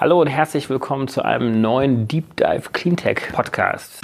Hallo und herzlich willkommen zu einem neuen Deep Dive Cleantech Podcast.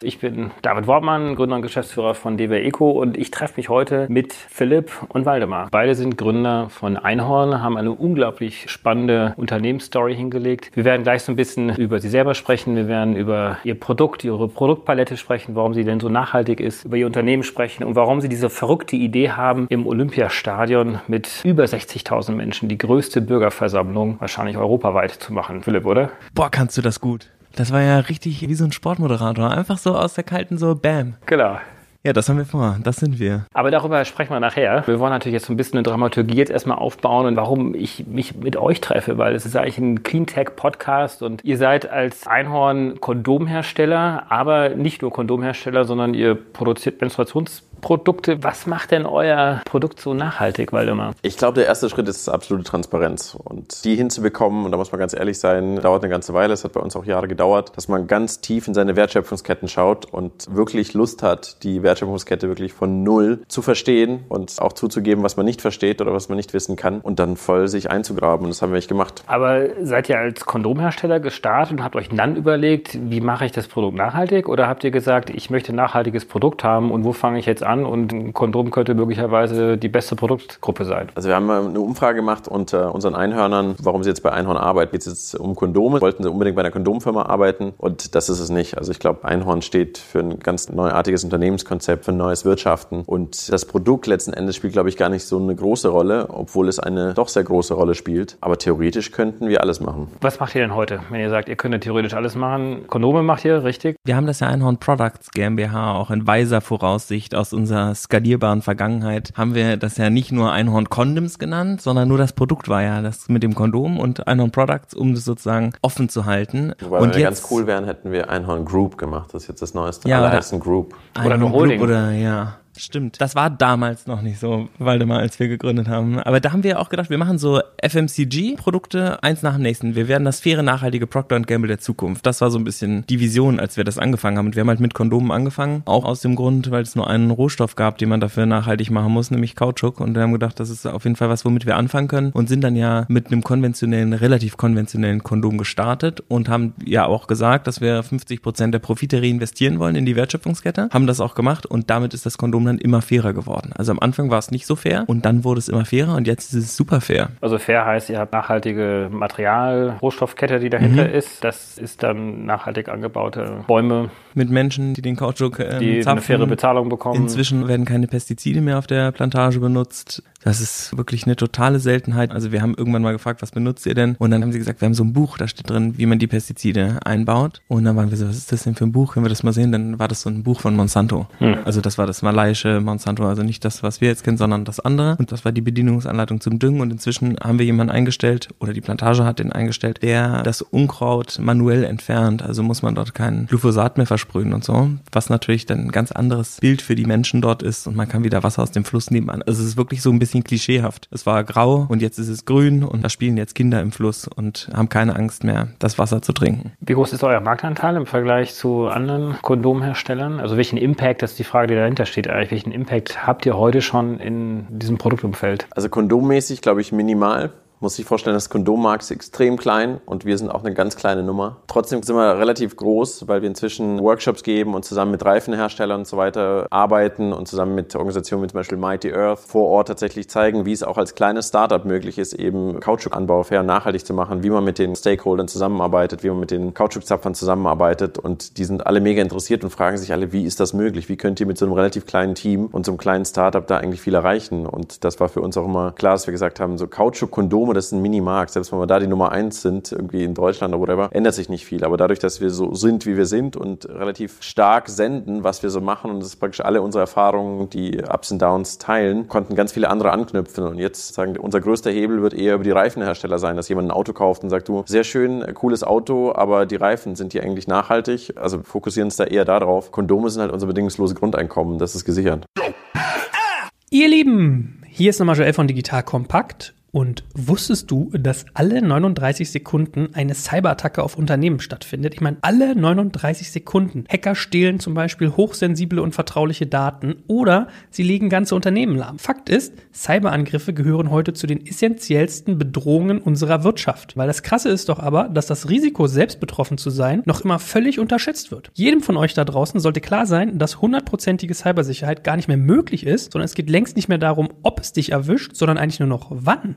Ich bin David Wortmann, Gründer und Geschäftsführer von DW Eco und ich treffe mich heute mit Philipp und Waldemar. Beide sind Gründer von Einhorn, haben eine unglaublich spannende Unternehmensstory hingelegt. Wir werden gleich so ein bisschen über sie selber sprechen. Wir werden über ihr Produkt, ihre Produktpalette sprechen, warum sie denn so nachhaltig ist, über ihr Unternehmen sprechen und warum sie diese verrückte Idee haben, im Olympiastadion mit über 60.000 Menschen die größte Bürgerversammlung wahrscheinlich europaweit zu machen. Philipp, oder? Boah, kannst du das gut. Das war ja richtig wie so ein Sportmoderator. Einfach so aus der kalten, so Bam. Genau. Ja, das haben wir vor. Das sind wir. Aber darüber sprechen wir nachher. Wir wollen natürlich jetzt so ein bisschen eine Dramaturgie jetzt erstmal aufbauen und warum ich mich mit euch treffe, weil es ist eigentlich ein Cleantech-Podcast und ihr seid als Einhorn Kondomhersteller, aber nicht nur Kondomhersteller, sondern ihr produziert Menstruations Produkte. Was macht denn euer Produkt so nachhaltig, Waldemar? Ich glaube, der erste Schritt ist absolute Transparenz. Und die hinzubekommen, und da muss man ganz ehrlich sein, dauert eine ganze Weile. Es hat bei uns auch Jahre gedauert, dass man ganz tief in seine Wertschöpfungsketten schaut und wirklich Lust hat, die Wertschöpfungskette wirklich von Null zu verstehen und auch zuzugeben, was man nicht versteht oder was man nicht wissen kann und dann voll sich einzugraben. Und das haben wir echt gemacht. Aber seid ihr als Kondomhersteller gestartet und habt euch dann überlegt, wie mache ich das Produkt nachhaltig? Oder habt ihr gesagt, ich möchte ein nachhaltiges Produkt haben und wo fange ich jetzt an und ein Kondom könnte möglicherweise die beste Produktgruppe sein. Also wir haben eine Umfrage gemacht unter unseren Einhörnern, warum sie jetzt bei Einhorn arbeiten. Geht es jetzt um Kondome? Wollten sie unbedingt bei einer Kondomfirma arbeiten? Und das ist es nicht. Also ich glaube, Einhorn steht für ein ganz neuartiges Unternehmenskonzept, für ein neues Wirtschaften. Und das Produkt letzten Endes spielt, glaube ich, gar nicht so eine große Rolle, obwohl es eine doch sehr große Rolle spielt. Aber theoretisch könnten wir alles machen. Was macht ihr denn heute, wenn ihr sagt, ihr könnt theoretisch alles machen? Kondome macht ihr, richtig? Wir haben das ja Einhorn Products GmbH auch in weiser Voraussicht aus unserer skalierbaren Vergangenheit haben wir das ja nicht nur Einhorn Condoms genannt, sondern nur das Produkt war ja das mit dem Kondom und Einhorn Products, um das sozusagen offen zu halten. Wobei, und wenn wir ganz cool wären, hätten wir Einhorn Group gemacht. Das ist jetzt das neueste. Ja, heißen Group. Oder eine Holding. Group oder ja. Stimmt. Das war damals noch nicht so, Waldemar, als wir gegründet haben. Aber da haben wir auch gedacht, wir machen so FMCG-Produkte eins nach dem nächsten. Wir werden das faire, nachhaltige Procter Gamble der Zukunft. Das war so ein bisschen die Vision, als wir das angefangen haben. Und wir haben halt mit Kondomen angefangen. Auch aus dem Grund, weil es nur einen Rohstoff gab, den man dafür nachhaltig machen muss, nämlich Kautschuk. Und wir haben gedacht, das ist auf jeden Fall was, womit wir anfangen können. Und sind dann ja mit einem konventionellen, relativ konventionellen Kondom gestartet und haben ja auch gesagt, dass wir 50 Prozent der Profite reinvestieren wollen in die Wertschöpfungskette. Haben das auch gemacht und damit ist das Kondom dann immer fairer geworden. Also am Anfang war es nicht so fair und dann wurde es immer fairer und jetzt ist es super fair. Also fair heißt, ihr habt nachhaltige Material, Rohstoffkette, die dahinter mhm. ist. Das ist dann nachhaltig angebaute Bäume. Mit Menschen, die den Kautschuk ähm, die zapfen. eine faire Bezahlung bekommen. Inzwischen werden keine Pestizide mehr auf der Plantage benutzt. Das ist wirklich eine totale Seltenheit. Also wir haben irgendwann mal gefragt, was benutzt ihr denn? Und dann haben sie gesagt, wir haben so ein Buch, da steht drin, wie man die Pestizide einbaut. Und dann waren wir so, was ist das denn für ein Buch? Können wir das mal sehen? Dann war das so ein Buch von Monsanto. Hm. Also das war das malaiische Monsanto, also nicht das, was wir jetzt kennen, sondern das andere. Und das war die Bedienungsanleitung zum Düngen. Und inzwischen haben wir jemanden eingestellt, oder die Plantage hat den eingestellt, der das Unkraut manuell entfernt. Also muss man dort kein Glyphosat mehr versprühen und so. Was natürlich dann ein ganz anderes Bild für die Menschen dort ist. Und man kann wieder Wasser aus dem Fluss nehmen. Also es ist wirklich so ein bisschen klischeehaft. Es war grau und jetzt ist es grün und da spielen jetzt Kinder im Fluss und haben keine Angst mehr, das Wasser zu trinken. Wie groß ist euer Marktanteil im Vergleich zu anderen Kondomherstellern? Also welchen Impact, das ist die Frage, die dahinter steht eigentlich, welchen Impact habt ihr heute schon in diesem Produktumfeld? Also kondommäßig glaube ich minimal muss sich vorstellen, das Kondommarkt ist extrem klein und wir sind auch eine ganz kleine Nummer. Trotzdem sind wir relativ groß, weil wir inzwischen Workshops geben und zusammen mit Reifenherstellern und so weiter arbeiten und zusammen mit Organisationen wie zum Beispiel Mighty Earth vor Ort tatsächlich zeigen, wie es auch als kleines Startup möglich ist, eben Kautschukanbau fair und nachhaltig zu machen, wie man mit den Stakeholdern zusammenarbeitet, wie man mit den Kautschukzapfern zusammenarbeitet und die sind alle mega interessiert und fragen sich alle, wie ist das möglich? Wie könnt ihr mit so einem relativ kleinen Team und so einem kleinen Startup da eigentlich viel erreichen? Und das war für uns auch immer klar, dass wir gesagt haben, so Kautschuk-Kondome Kondome, das ist ein Minimarkt. Selbst wenn wir da die Nummer eins sind, irgendwie in Deutschland oder whatever, ändert sich nicht viel. Aber dadurch, dass wir so sind, wie wir sind und relativ stark senden, was wir so machen und das praktisch alle unsere Erfahrungen, die Ups und Downs teilen, konnten ganz viele andere anknüpfen. Und jetzt sagen, unser größter Hebel wird eher über die Reifenhersteller sein, dass jemand ein Auto kauft und sagt, du, sehr schön, cooles Auto, aber die Reifen sind die eigentlich nachhaltig? Also fokussieren uns da eher darauf. Kondome sind halt unser bedingungslose Grundeinkommen, das ist gesichert. Ihr Lieben, hier ist nochmal Joel von Digital Kompakt Und wusstest du, dass alle 39 Sekunden eine Cyberattacke auf Unternehmen stattfindet? Ich meine, alle 39 Sekunden. Hacker stehlen zum Beispiel hochsensible und vertrauliche Daten oder sie legen ganze Unternehmen lahm. Fakt ist, Cyberangriffe gehören heute zu den essentiellsten Bedrohungen unserer Wirtschaft. Weil das Krasse ist doch aber, dass das Risiko, selbst betroffen zu sein, noch immer völlig unterschätzt wird. Jedem von euch da draußen sollte klar sein, dass hundertprozentige Cybersicherheit gar nicht mehr möglich ist, sondern es geht längst nicht mehr darum, ob es dich erwischt, sondern eigentlich nur noch wann.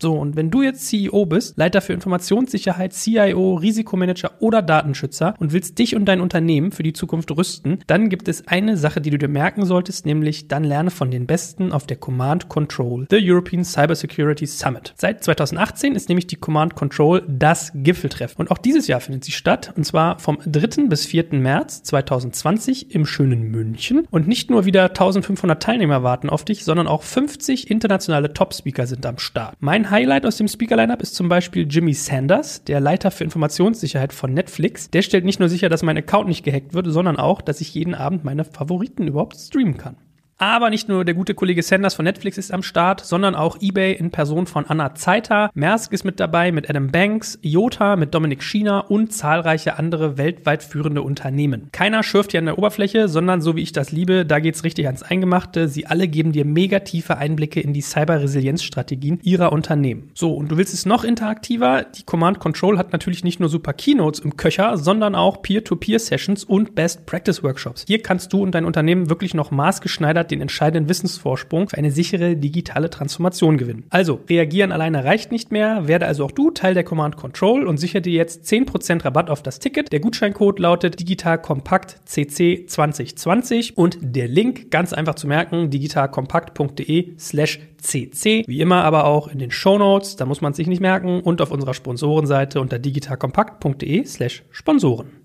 So, und wenn du jetzt CEO bist, Leiter für Informationssicherheit, CIO, Risikomanager oder Datenschützer und willst dich und dein Unternehmen für die Zukunft rüsten, dann gibt es eine Sache, die du dir merken solltest, nämlich dann lerne von den Besten auf der Command Control, the European Cybersecurity Summit. Seit 2018 ist nämlich die Command Control das Gipfeltreffen. Und auch dieses Jahr findet sie statt, und zwar vom 3. bis 4. März 2020 im schönen München. Und nicht nur wieder 1500 Teilnehmer warten auf dich, sondern auch 50 internationale Top-Speaker sind am Start. Mein Highlight aus dem Speaker-Lineup ist zum Beispiel Jimmy Sanders, der Leiter für Informationssicherheit von Netflix. Der stellt nicht nur sicher, dass mein Account nicht gehackt wird, sondern auch, dass ich jeden Abend meine Favoriten überhaupt streamen kann. Aber nicht nur der gute Kollege Sanders von Netflix ist am Start, sondern auch eBay in Person von Anna Zeiter. Maersk ist mit dabei mit Adam Banks, IOTA mit Dominik Schiener und zahlreiche andere weltweit führende Unternehmen. Keiner schürft hier an der Oberfläche, sondern so wie ich das liebe, da geht's richtig ans Eingemachte. Sie alle geben dir mega tiefe Einblicke in die Cyber-Resilienz-Strategien ihrer Unternehmen. So, und du willst es noch interaktiver? Die Command Control hat natürlich nicht nur super Keynotes im Köcher, sondern auch Peer-to-Peer-Sessions und Best-Practice-Workshops. Hier kannst du und dein Unternehmen wirklich noch maßgeschneidert den entscheidenden Wissensvorsprung für eine sichere digitale Transformation gewinnen. Also, reagieren alleine reicht nicht mehr, werde also auch du Teil der Command Control und sichere dir jetzt 10% Rabatt auf das Ticket. Der Gutscheincode lautet digitalkompakt CC 2020 und der Link ganz einfach zu merken, digitalkompakt.de slash CC. Wie immer aber auch in den Show Notes, da muss man sich nicht merken und auf unserer Sponsorenseite unter digitalkompakt.de slash Sponsoren.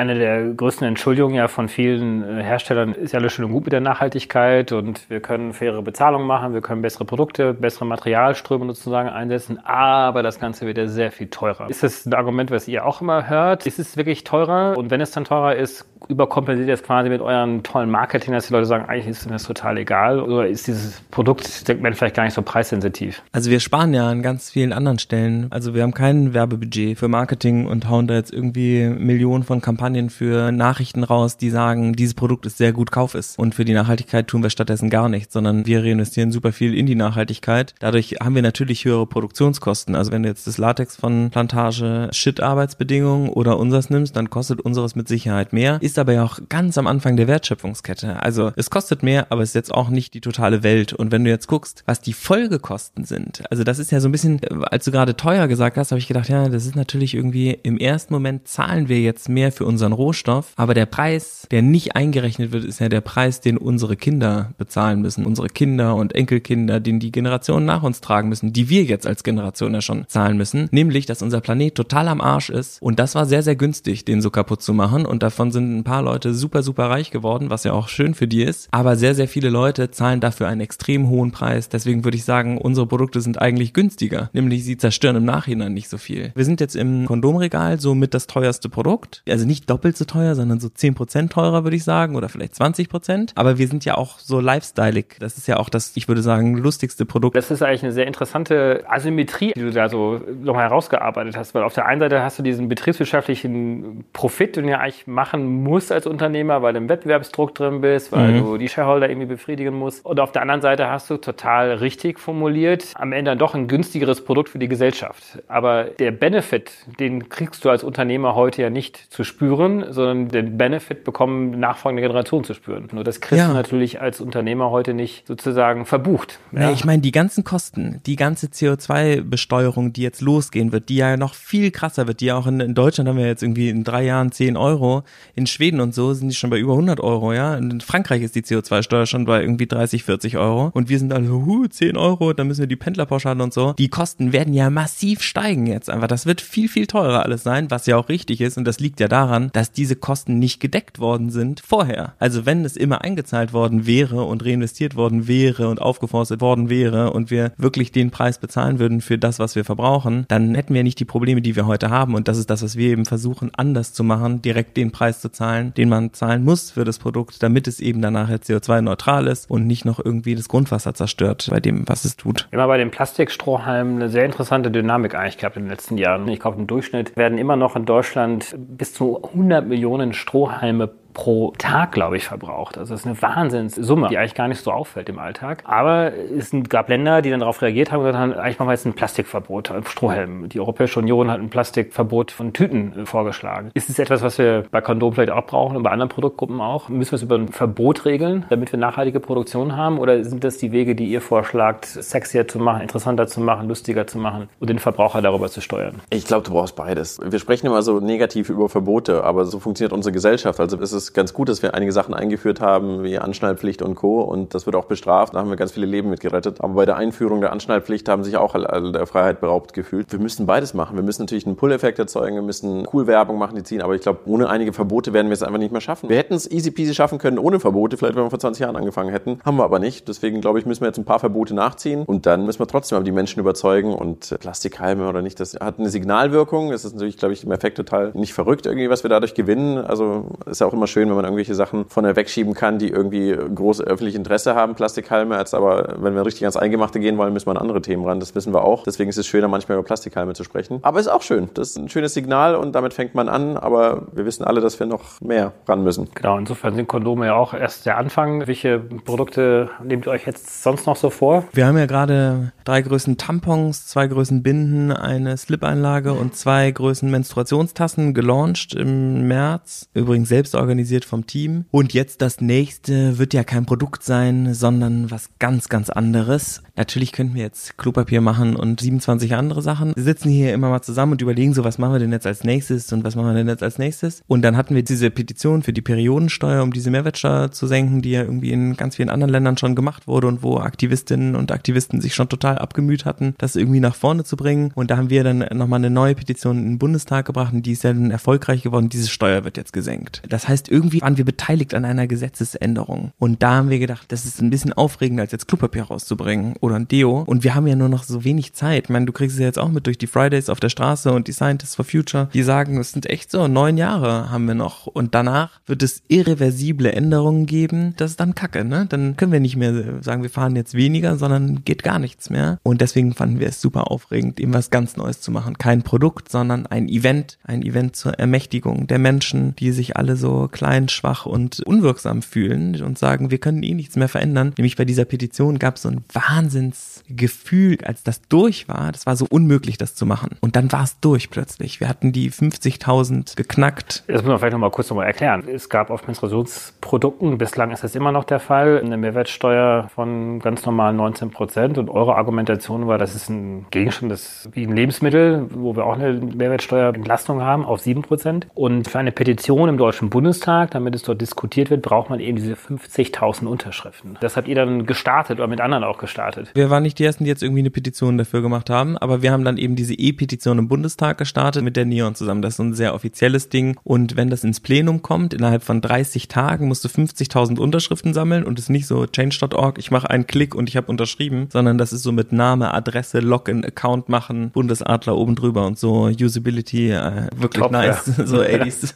Eine der größten Entschuldigungen ja von vielen äh, Herstellern ist ja alles schön und gut mit der Nachhaltigkeit und wir können faire Bezahlung machen, wir können bessere Produkte, bessere Materialströme sozusagen einsetzen, aber das Ganze wird ja sehr viel teurer. Ist das ein Argument, was ihr auch immer hört? Ist es wirklich teurer? Und wenn es dann teurer ist, überkompensiert es quasi mit euren tollen Marketing, dass die Leute sagen, eigentlich ist mir das total egal? Oder ist dieses Produktsegment vielleicht gar nicht so preissensitiv? Also wir sparen ja an ganz vielen anderen Stellen. Also wir haben kein Werbebudget für Marketing und hauen da jetzt irgendwie Millionen von Kampagnen Kampagnen für Nachrichten raus, die sagen, dieses Produkt ist sehr gut, kauf es. Und für die Nachhaltigkeit tun wir stattdessen gar nichts, sondern wir reinvestieren super viel in die Nachhaltigkeit. Dadurch haben wir natürlich höhere Produktionskosten. Also wenn du jetzt das Latex von Plantage Shit-Arbeitsbedingungen oder unseres nimmst, dann kostet unseres mit Sicherheit mehr. Ist aber ja auch ganz am Anfang der Wertschöpfungskette. Also es kostet mehr, aber es ist jetzt auch nicht die totale Welt. Und wenn du jetzt guckst, was die Folgekosten sind, also das ist ja so ein bisschen, als du gerade teuer gesagt hast, habe ich gedacht, ja, das ist natürlich irgendwie im ersten Moment zahlen wir jetzt mehr für unseren Rohstoff. Aber der Preis, der nicht eingerechnet wird, ist ja der Preis, den unsere Kinder bezahlen müssen. Unsere Kinder und Enkelkinder, den die Generationen nach uns tragen müssen, die wir jetzt als Generation ja schon zahlen müssen. Nämlich, dass unser Planet total am Arsch ist. Und das war sehr, sehr günstig, den so kaputt zu machen. Und davon sind ein paar Leute super, super reich geworden, was ja auch schön für die ist. Aber sehr, sehr viele Leute zahlen dafür einen extrem hohen Preis. Deswegen würde ich sagen, unsere Produkte sind eigentlich günstiger. Nämlich, sie zerstören im Nachhinein nicht so viel. Wir sind jetzt im Kondomregal so mit das teuerste Produkt. Also nicht doppelt so teuer, sondern so 10% teurer, würde ich sagen, oder vielleicht 20%. Aber wir sind ja auch so lifestyleig. Das ist ja auch das, ich würde sagen, lustigste Produkt. Das ist eigentlich eine sehr interessante Asymmetrie, die du da so nochmal herausgearbeitet hast, weil auf der einen Seite hast du diesen betriebswirtschaftlichen Profit, den du ja eigentlich machen musst als Unternehmer, weil du im Wettbewerbsdruck drin bist, weil mhm. du die Shareholder irgendwie befriedigen musst. Und auf der anderen Seite hast du total richtig formuliert, am Ende dann doch ein günstigeres Produkt für die Gesellschaft. Aber der Benefit, den kriegst du als Unternehmer heute ja nicht zu spüren sondern den Benefit bekommen nachfolgende Generationen zu spüren. Nur das kriegst ja. du natürlich als Unternehmer heute nicht sozusagen verbucht. Ja? Nee, ich meine, die ganzen Kosten, die ganze CO2-Besteuerung, die jetzt losgehen wird, die ja noch viel krasser wird, die ja auch in, in, Deutschland haben wir jetzt irgendwie in drei Jahren 10 Euro, in Schweden und so sind die schon bei über 100 Euro, ja. In Frankreich ist die CO2-Steuer schon bei irgendwie 30, 40 Euro und wir sind alle so, huh, 10 Euro, dann müssen wir die Pendlerpauschale und so. Die Kosten werden ja massiv steigen jetzt einfach. Das wird viel, viel teurer alles sein, was ja auch richtig ist und das liegt ja daran, dass diese Kosten nicht gedeckt worden sind vorher. Also wenn es immer eingezahlt worden wäre und reinvestiert worden wäre und aufgeforstet worden wäre und wir wirklich den Preis bezahlen würden für das, was wir verbrauchen, dann hätten wir nicht die Probleme, die wir heute haben. Und das ist das, was wir eben versuchen anders zu machen, direkt den Preis zu zahlen zahlen, den man zahlen muss für das Produkt, damit es eben dann nachher CO2-neutral ist und nicht noch irgendwie das Grundwasser zerstört bei dem, was es tut. Immer bei den Plastikstrohhalmen eine sehr interessante Dynamik eigentlich gehabt in den letzten Jahren. Ich glaube, im Durchschnitt werden immer noch in Deutschland bis zu 100 Millionen Strohhalme pro Tag, glaube ich, verbraucht. Also das ist eine Wahnsinnssumme, die eigentlich gar nicht so auffällt im Alltag. Aber es gab Länder, die dann darauf reagiert haben und gesagt haben, eigentlich machen wir jetzt ein Plastikverbot auf Strohhelmen. Die Europäische Union hat ein Plastikverbot von Tüten äh, vorgeschlagen. Ist es etwas, was wir bei Kondom vielleicht auch brauchen und bei anderen Produktgruppen auch? Müssen wir es über ein Verbot regeln, damit wir nachhaltige Produktion haben? Oder sind das die Wege, die ihr vorschlagt, sexier zu machen, interessanter zu machen, lustiger zu machen und den Verbraucher darüber zu steuern? Ich glaube, du brauchst beides. Wir sprechen immer so negativ über Verbote, aber so funktioniert unsere Gesellschaft. Also es ist ganz gut, dass wir einige Sachen eingeführt haben, wie Anschnallpflicht und Co. Und das wird auch bestraft. Da haben wir ganz viele Leben mit gerettet. Aber bei der Einführung der Anschnallpflicht haben sich auch alle der Freiheit beraubt gefühlt. Wir müssen beides machen. Wir müssen natürlich einen Pull-Effekt erzeugen. Wir müssen cool Werbung machen, die ziehen. Aber ich glaube, ohne einige Verbote werden wir es einfach nicht mehr schaffen. Wir hätten es easy peasy schaffen können ohne Verbote. Vielleicht, wenn wir vor 20 Jahren angefangen hätten. Haben wir aber nicht. Deswegen glaube ich, müssen wir jetzt ein paar Verbote nachziehen. Und dann müssen wir trotzdem aber die Menschen überzeugen. Und Plastikhalme oder nicht, das hat eine Signalwirkung. Das ist natürlich, glaube ich, im Effekt total nicht verrückt irgendwie, was wir dadurch gewinnen. Also ist ja auch immer schön, wenn man irgendwelche Sachen von der wegschieben kann, die irgendwie große öffentliche Interesse haben, Plastikhalme. Als aber, wenn wir richtig ans Eingemachte gehen wollen, müssen wir an andere Themen ran. Das wissen wir auch. Deswegen ist es schöner, manchmal über Plastikhalme zu sprechen. Aber ist auch schön. Das ist ein schönes Signal und damit fängt man an. Aber wir wissen alle, dass wir noch mehr ran müssen. Genau, insofern sind Kondome ja auch erst der Anfang. Welche Produkte nehmt ihr euch jetzt sonst noch so vor? Wir haben ja gerade drei Größen Tampons, zwei Größen Binden, eine Slip-Einlage und zwei Größen Menstruationstassen gelauncht im März. Übrigens selbst organisiert vom Team. Und jetzt das nächste wird ja kein Produkt sein, sondern was ganz, ganz anderes. Natürlich könnten wir jetzt Klopapier machen und 27 andere Sachen. Wir sitzen hier immer mal zusammen und überlegen so, was machen wir denn jetzt als nächstes und was machen wir denn jetzt als nächstes. Und dann hatten wir diese Petition für die Periodensteuer, um diese Mehrwertsteuer zu senken, die ja irgendwie in ganz vielen anderen Ländern schon gemacht wurde und wo Aktivistinnen und Aktivisten sich schon total abgemüht hatten, das irgendwie nach vorne zu bringen. Und da haben wir dann nochmal eine neue Petition in den Bundestag gebracht und die ist ja dann erfolgreich geworden. Diese Steuer wird jetzt gesenkt. Das heißt, irgendwie waren wir beteiligt an einer Gesetzesänderung. Und da haben wir gedacht, das ist ein bisschen aufregender, als jetzt Klopapier rauszubringen oder ein Deo. Und wir haben ja nur noch so wenig Zeit. Ich meine, du kriegst es ja jetzt auch mit durch die Fridays auf der Straße und die Scientists for Future. Die sagen, es sind echt so, neun Jahre haben wir noch. Und danach wird es irreversible Änderungen geben. Das ist dann Kacke, ne? Dann können wir nicht mehr sagen, wir fahren jetzt weniger, sondern geht gar nichts mehr. Und deswegen fanden wir es super aufregend, eben was ganz Neues zu machen. Kein Produkt, sondern ein Event. Ein Event zur Ermächtigung der Menschen, die sich alle so klein, schwach und unwirksam fühlen und sagen, wir können eh nichts mehr verändern. Nämlich bei dieser Petition gab es so ein Wahnsinnsgefühl, als das durch war. Das war so unmöglich, das zu machen. Und dann war es durch plötzlich. Wir hatten die 50.000 geknackt. Das muss man vielleicht nochmal kurz nochmal erklären. Es gab auf Menstruationsprodukten, bislang ist das immer noch der Fall, eine Mehrwertsteuer von ganz normal 19 Prozent. Und eure Argumentation war, das ist ein Gegenstand, das wie ein Lebensmittel, wo wir auch eine Mehrwertsteuerentlastung haben auf 7 Prozent. Und für eine Petition im Deutschen Bundestag, damit es dort diskutiert wird, braucht man eben diese 50.000 Unterschriften. Das habt ihr dann gestartet oder mit anderen auch gestartet. Wir waren nicht die Ersten, die jetzt irgendwie eine Petition dafür gemacht haben, aber wir haben dann eben diese E-Petition im Bundestag gestartet mit der Neon zusammen. Das ist ein sehr offizielles Ding. Und wenn das ins Plenum kommt, innerhalb von 30 Tagen musst du 50.000 Unterschriften sammeln und es ist nicht so change.org, ich mache einen Klick und ich habe unterschrieben, sondern das ist so mit Name, Adresse, Login, Account machen, Bundesadler oben drüber und so Usability, äh, wirklich Top, nice. ja. So 80s.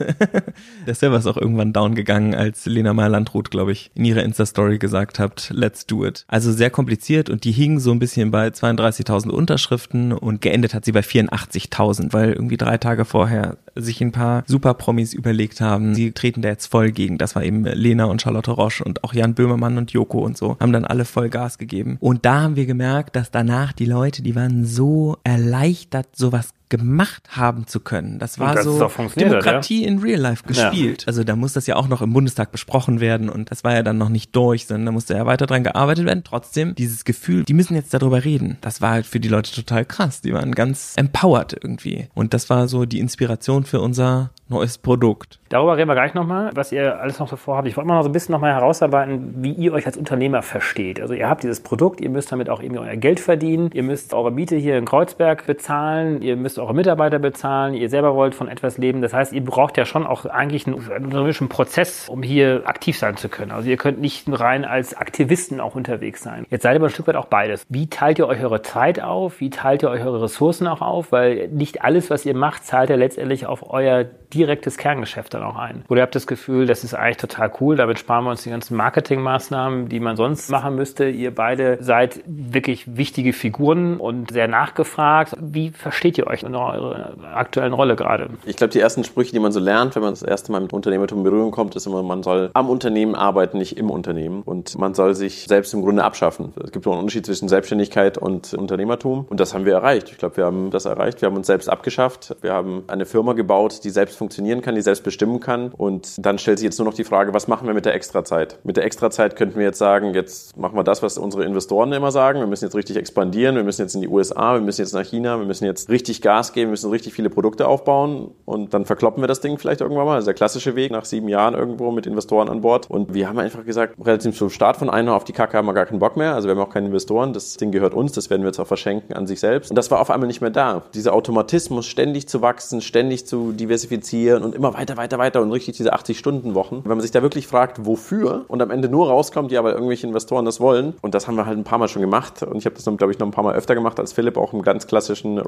der Server ist auch irgendwann down gegangen, als Lena Meyer-Landrut, glaube ich, in ihrer Insta-Story gesagt hat, let's do it. Also sehr kompliziert und die hingen so ein bisschen bei 32.000 Unterschriften und geendet hat sie bei 84.000, weil irgendwie drei Tage vorher sich ein paar Super-Promis überlegt haben, sie treten da jetzt voll gegen. Das war eben Lena und Charlotte Roche und auch Jan Böhmermann und Joko und so, haben dann alle voll Gas gegeben. Und da haben wir gemerkt, dass danach die Leute, die waren so erleichtert, sowas gemacht haben zu können. Das war dass es so Demokratie in Real Life gespielt. Also da muss das ja auch noch im Bundestag besprochen werden und das war ja dann noch nicht durch, sondern da musste ja weiter dran gearbeitet werden. Trotzdem dieses Gefühl, die müssen jetzt darüber reden. Das war halt für die Leute total krass. Die waren ganz empowered irgendwie. Und das war so die Inspiration für unser neues Produkt. Darüber reden wir gleich nochmal, was ihr alles noch so vorhabt. Ich wollte mal noch so ein bisschen nochmal herausarbeiten, wie ihr euch als Unternehmer versteht. Also ihr habt dieses Produkt, ihr müsst damit auch irgendwie euer Geld verdienen, ihr müsst eure Miete hier in Kreuzberg bezahlen, ihr müsst eure Mitarbeiter bezahlen, ihr selber wollt von etwas leben. Das heißt, ihr braucht ja schon auch eigentlich einen, unternehmerischen Prozess, um hier aktiv sein zu können. Also ihr könnt nicht rein als Aktivisten auch unterwegs sein. Jetzt seid ihr aber ein Stück weit auch beides. Wie teilt ihr euch eure Zeit auf? Wie teilt ihr euch eure Ressourcen auch auf? Weil nicht alles, was ihr macht, zahlt ja letztendlich auf euer direktes Kerngeschäft dann auch ein. Oder ihr habt das Gefühl, das ist eigentlich total cool, damit sparen wir uns die ganzen Marketingmaßnahmen, die man sonst machen müsste. Ihr beide seid wirklich wichtige Figuren und sehr nachgefragt. Wie versteht ihr euch eurer aktuellen Rolle gerade? Ich glaube, die ersten Sprüche, die man so lernt, wenn man das erste Mal mit Unternehmertum in Berührung kommt, ist immer, man soll am Unternehmen arbeiten, nicht im Unternehmen. Und man soll sich selbst im Grunde abschaffen. Es gibt einen Unterschied zwischen Selbstständigkeit und Unternehmertum. Und das haben wir erreicht. Ich glaube, wir haben das erreicht. Wir haben uns selbst abgeschafft. Wir haben eine Firma gebaut, die selbst funktionieren kann, die selbst bestimmen kann. Und dann stellt sich jetzt nur noch die Frage, was machen wir mit der Extrazeit? Mit der Extrazeit könnten wir jetzt sagen, jetzt machen wir das, was unsere Investoren immer sagen. Wir müssen jetzt richtig expandieren. Wir müssen jetzt in die USA. Wir müssen jetzt nach China. Wir müssen jetzt richtig Gas geben. Wir müssen richtig viele Produkte aufbauen. Und dann verkloppen wir das Ding vielleicht irgendwann mal. Das ist der klassische Weg nach sieben Jahren irgendwo mit Investoren an Bord. Und wir haben einfach gesagt, relativ zum Start von einer auf die Kacke haben wir gar keinen Bock mehr. Also wir haben auch keine Investoren. Das Ding gehört uns. Das werden wir jetzt auch verschenken an sich selbst. Und das war auf einmal nicht mehr da. Dieser Automatismus, ständig zu wachsen, ständig zu diversifizieren und immer weiter, weiter, weiter und richtig diese 80-Stunden-Wochen. Wenn man sich da wirklich fragt, wofür und am Ende nur rauskommt, ja, weil irgendwelche Investoren das wollen. Und das haben wir halt ein paar Mal schon gemacht. Und ich habe das, glaube ich, noch ein paar Mal öfter gemacht als Philipp, auch im ganz klassischen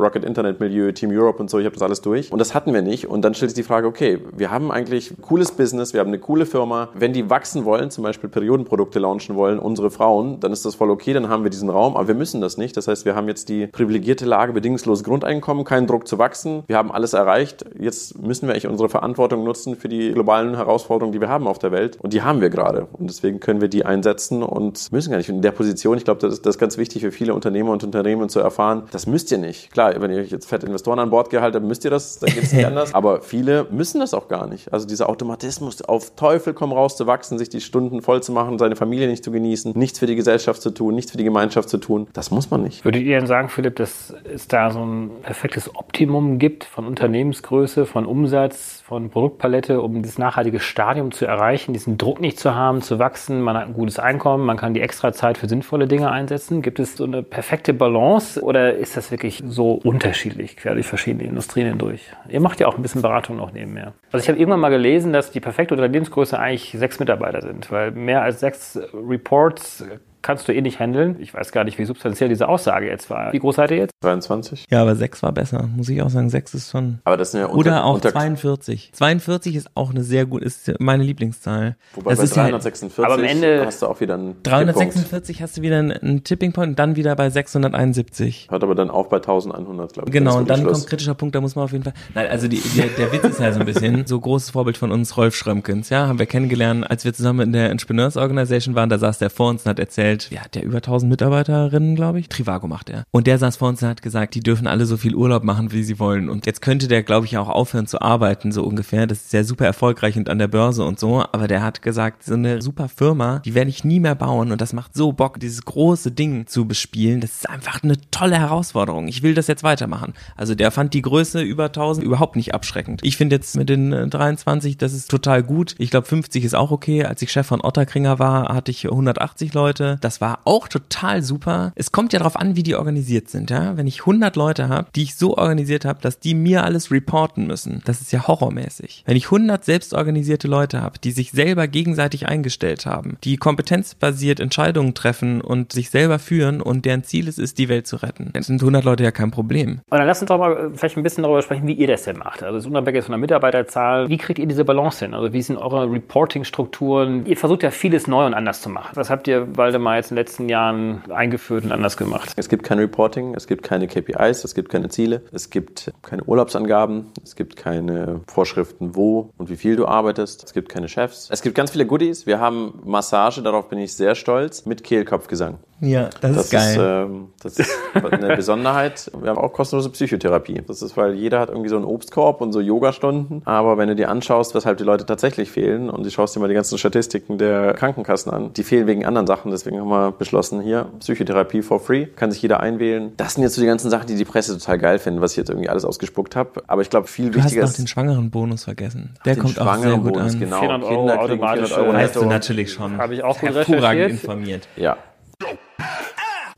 Rocket-Internet-Milieu, Team Europe und so. Ich habe das alles durch. Und das hatten wir nicht. Und dann stellt sich die Frage, okay, wir haben eigentlich cooles Business, wir haben eine coole Firma. Wenn die wachsen wollen, zum Beispiel Periodenprodukte launchen wollen, unsere Frauen, dann ist das voll okay, dann haben wir diesen Raum. Aber wir müssen das nicht. Das heißt, wir haben jetzt die privilegierte Lage, bedingungsloses Grundeinkommen, keinen Druck zu wachsen. Wir haben alles erreicht. Jetzt müssen wir eigentlich unsere Verantwortung nutzen für die globalen Herausforderungen, die wir haben auf der Welt. Und die haben wir gerade. Und deswegen können wir die einsetzen und müssen gar nicht. In der Position, ich glaube, das ist, das ist ganz wichtig für viele Unternehmer und Unternehmen zu erfahren, das müsst ihr nicht. Klar, wenn ihr euch jetzt fette Investoren an Bord gehalten habt, müsst ihr das, dann geht es nicht anders. Aber viele müssen das auch gar nicht. Also dieser Automatismus, auf Teufel komm raus zu wachsen, sich die Stunden voll zu machen, seine Familie nicht zu genießen, nichts für die Gesellschaft zu tun, nichts für die Gemeinschaft zu tun, das muss man nicht. Würdet ihr denn sagen, Philipp, dass es da so ein perfektes Optimum gibt von Unternehmensgröße, von Umsatz, von Produktpalette, um dieses nachhaltige Stadium zu erreichen, diesen Druck nicht zu haben, zu wachsen, man hat ein gutes Einkommen, man kann die extra Zeit für sinnvolle Dinge einsetzen? Gibt es so eine perfekte Balance oder ist das wirklich so unterschiedlich quer durch verschiedene Industrien hindurch? Ihr macht ja auch ein bisschen Beratung noch nebenher. Also ich habe irgendwann mal gelesen, dass die perfekte Unternehmensgröße eigentlich sechs Mitarbeiter sind, weil mehr als sechs Reports kannst du eh nicht handeln. Ich weiß gar nicht, wie substanziell diese Aussage jetzt war. Wie groß seid ihr jetzt? 23. Ja, aber sechs war besser, muss ich auch sagen. Sechs ist schon. Aber das sind ja unter, Oder auch unter, 42. 42 ist auch eine sehr gut, ist meine Lieblingszahl. Wobei das bei ist ja- 346 Aber am Ende- hast du auch wieder einen 346 hast du wieder einen, einen Tipping Point und dann wieder bei 671. Hört aber dann auf bei 1100, glaube ich. Genau, und dann wirklich kommt kritischer Punkt, da muss man auf jeden Fall. Nein, also die, der, der Witz ist ja so ein bisschen, so großes Vorbild von uns, Rolf Schrömkens, ja, haben wir kennengelernt, als wir zusammen in der Entrepreneurs Organization waren, da saß der vor uns und hat erzählt, ja, der über 1000 Mitarbeiterinnen, glaube ich, Trivago macht er. Und der saß vor uns und hat gesagt, die dürfen alle so viel Urlaub machen, wie sie wollen. Und jetzt könnte der, glaube ich, auch aufhören zu arbeiten, so ungefähr. Das ist ja super erfolgreich und an der Börse und so. Aber der hat gesagt, so eine super Firma, die werde ich nie mehr bauen. Und das macht so Bock, dieses große Ding zu bespielen. Das ist einfach eine tolle Herausforderung. Ich will das jetzt weitermachen. Also der fand die Größe über 1000 überhaupt nicht abschreckend. Ich finde jetzt mit den äh, 23, das ist total gut. Ich glaube 50 ist auch okay. Als ich Chef von Otterkringer war, hatte ich 180 Leute. Das war auch total super. Es kommt ja darauf an, wie die organisiert sind. Ja, wenn ich 100 Leute habe, die ich so organisiert habe, dass die mir alles reporten müssen, das ist ja horrormäßig. Wenn ich 100 selbstorganisierte Leute habe, die sich selber gegenseitig eingestellt haben, die kompetenzbasiert Entscheidungen treffen und sich selber führen und deren Ziel es ist, die Welt zu retten, dann sind 100 Leute ja kein Problem. Und dann lass uns doch mal äh, vielleicht ein bisschen darüber sprechen, wie ihr das denn macht. Also es ist von der Mitarbeiterzahl. Wie kriegt ihr diese Balance hin? Also wie sind eure Reporting-Strukturen? Ihr versucht ja vieles neu und anders zu machen. Was habt ihr, Waldemar, jetzt in den letzten Jahren eingeführt und anders gemacht? Es gibt kein Reporting, es gibt keine KPIs, es gibt keine Ziele, es gibt keine Urlaubsangaben, es gibt keine Vorschriften, wo und wie viel du arbeitest, es gibt keine Chefs. Es gibt ganz viele Goodies. Wir haben Massage, darauf bin ich sehr stolz, mit Kehlkopfgesang. Ja, das, Das ist, ähm, das ist eine Besonderheit. Wir haben auch kostenlose Psychotherapie. Das ist, weil jeder hat irgendwie so einen Obstkorb und so Yogastunden. Aber wenn du dir anschaust, weshalb die Leute tatsächlich fehlen und du schaust dir mal die ganzen Statistiken der Krankenkassen an, die fehlen wegen anderen Sachen. Deswegen haben wir beschlossen, hier Psychotherapie for free, kann sich jeder einwählen. Das sind jetzt so die ganzen Sachen, die die Presse total geil finden, was ich jetzt irgendwie alles ausgespuckt habe. Aber ich glaube, viel Du hast wichtiger noch ist den schwangeren Bonus vergessen. Der den kommt auch sehr gut Schwangerenbonus, an. Genau, 400 Euro Kinder automatisch, 400 Euro Weißt du natürlich schon. Habe ich auch gut Hervorragend recherchiert. informiert. Ja,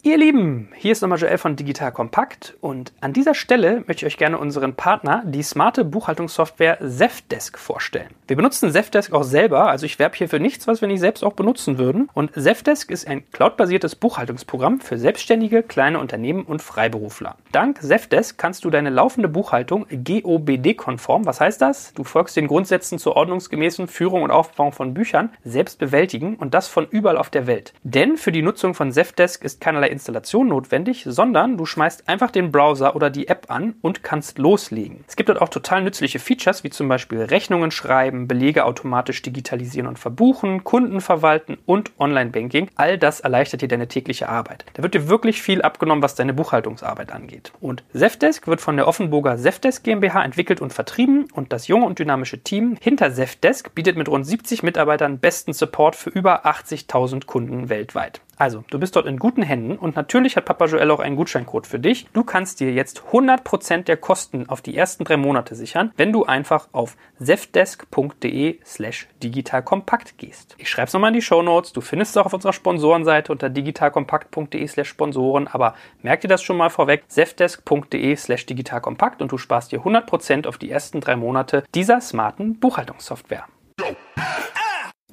Ihr Lieben, hier ist nochmal Joel von Digital Kompakt und an dieser Stelle möchte ich euch gerne unseren Partner, die smarte Buchhaltungssoftware Zefdesk vorstellen. Wir benutzen Zefdesk auch selber, also ich werbe hier für nichts, was wir nicht selbst auch benutzen würden. Und Zefdesk ist ein cloudbasiertes Buchhaltungsprogramm für Selbstständige, kleine Unternehmen und Freiberufler. Dank Zefdesk kannst du deine laufende Buchhaltung GOBD-konform, was heißt das? Du folgst den Grundsätzen zur ordnungsgemäßen Führung und Aufbau von Büchern, selbst bewältigen und das von überall auf der Welt. Denn für die Nutzung von Zefdesk ist keinerlei Installation notwendig, sondern du schmeißt einfach den Browser oder die App an und kannst loslegen. Es gibt dort auch total nützliche Features, wie zum Beispiel Rechnungen schreiben, Belege automatisch digitalisieren und verbuchen, Kunden verwalten und Online-Banking. All das erleichtert dir deine tägliche Arbeit. Da wird dir wirklich viel abgenommen, was deine Buchhaltungsarbeit angeht. Und Zefdesk wird von der Offenburger Zefdesk GmbH entwickelt und vertrieben und das junge und dynamische Team hinter Zefdesk bietet mit rund 70 Mitarbeitern besten Support für über 80.000 Kunden weltweit. Also, du bist dort in guten Händen und natürlich hat Papa Joel auch einen Gutscheincode für dich. Du kannst dir jetzt 100% der Kosten auf die ersten drei Monate sichern, wenn du einfach auf zefdesk.de slash digitalkompakt gehst. Ich schreibe es nochmal in die Show Notes. Du findest es auch auf unserer Sponsorenseite unter digitalkompakt.de slash Sponsoren, aber merk dir das schon mal vorweg, zefdesk.de slash digitalkompakt und du sparst dir 100% auf die ersten drei Monate dieser smarten Buchhaltungssoftware.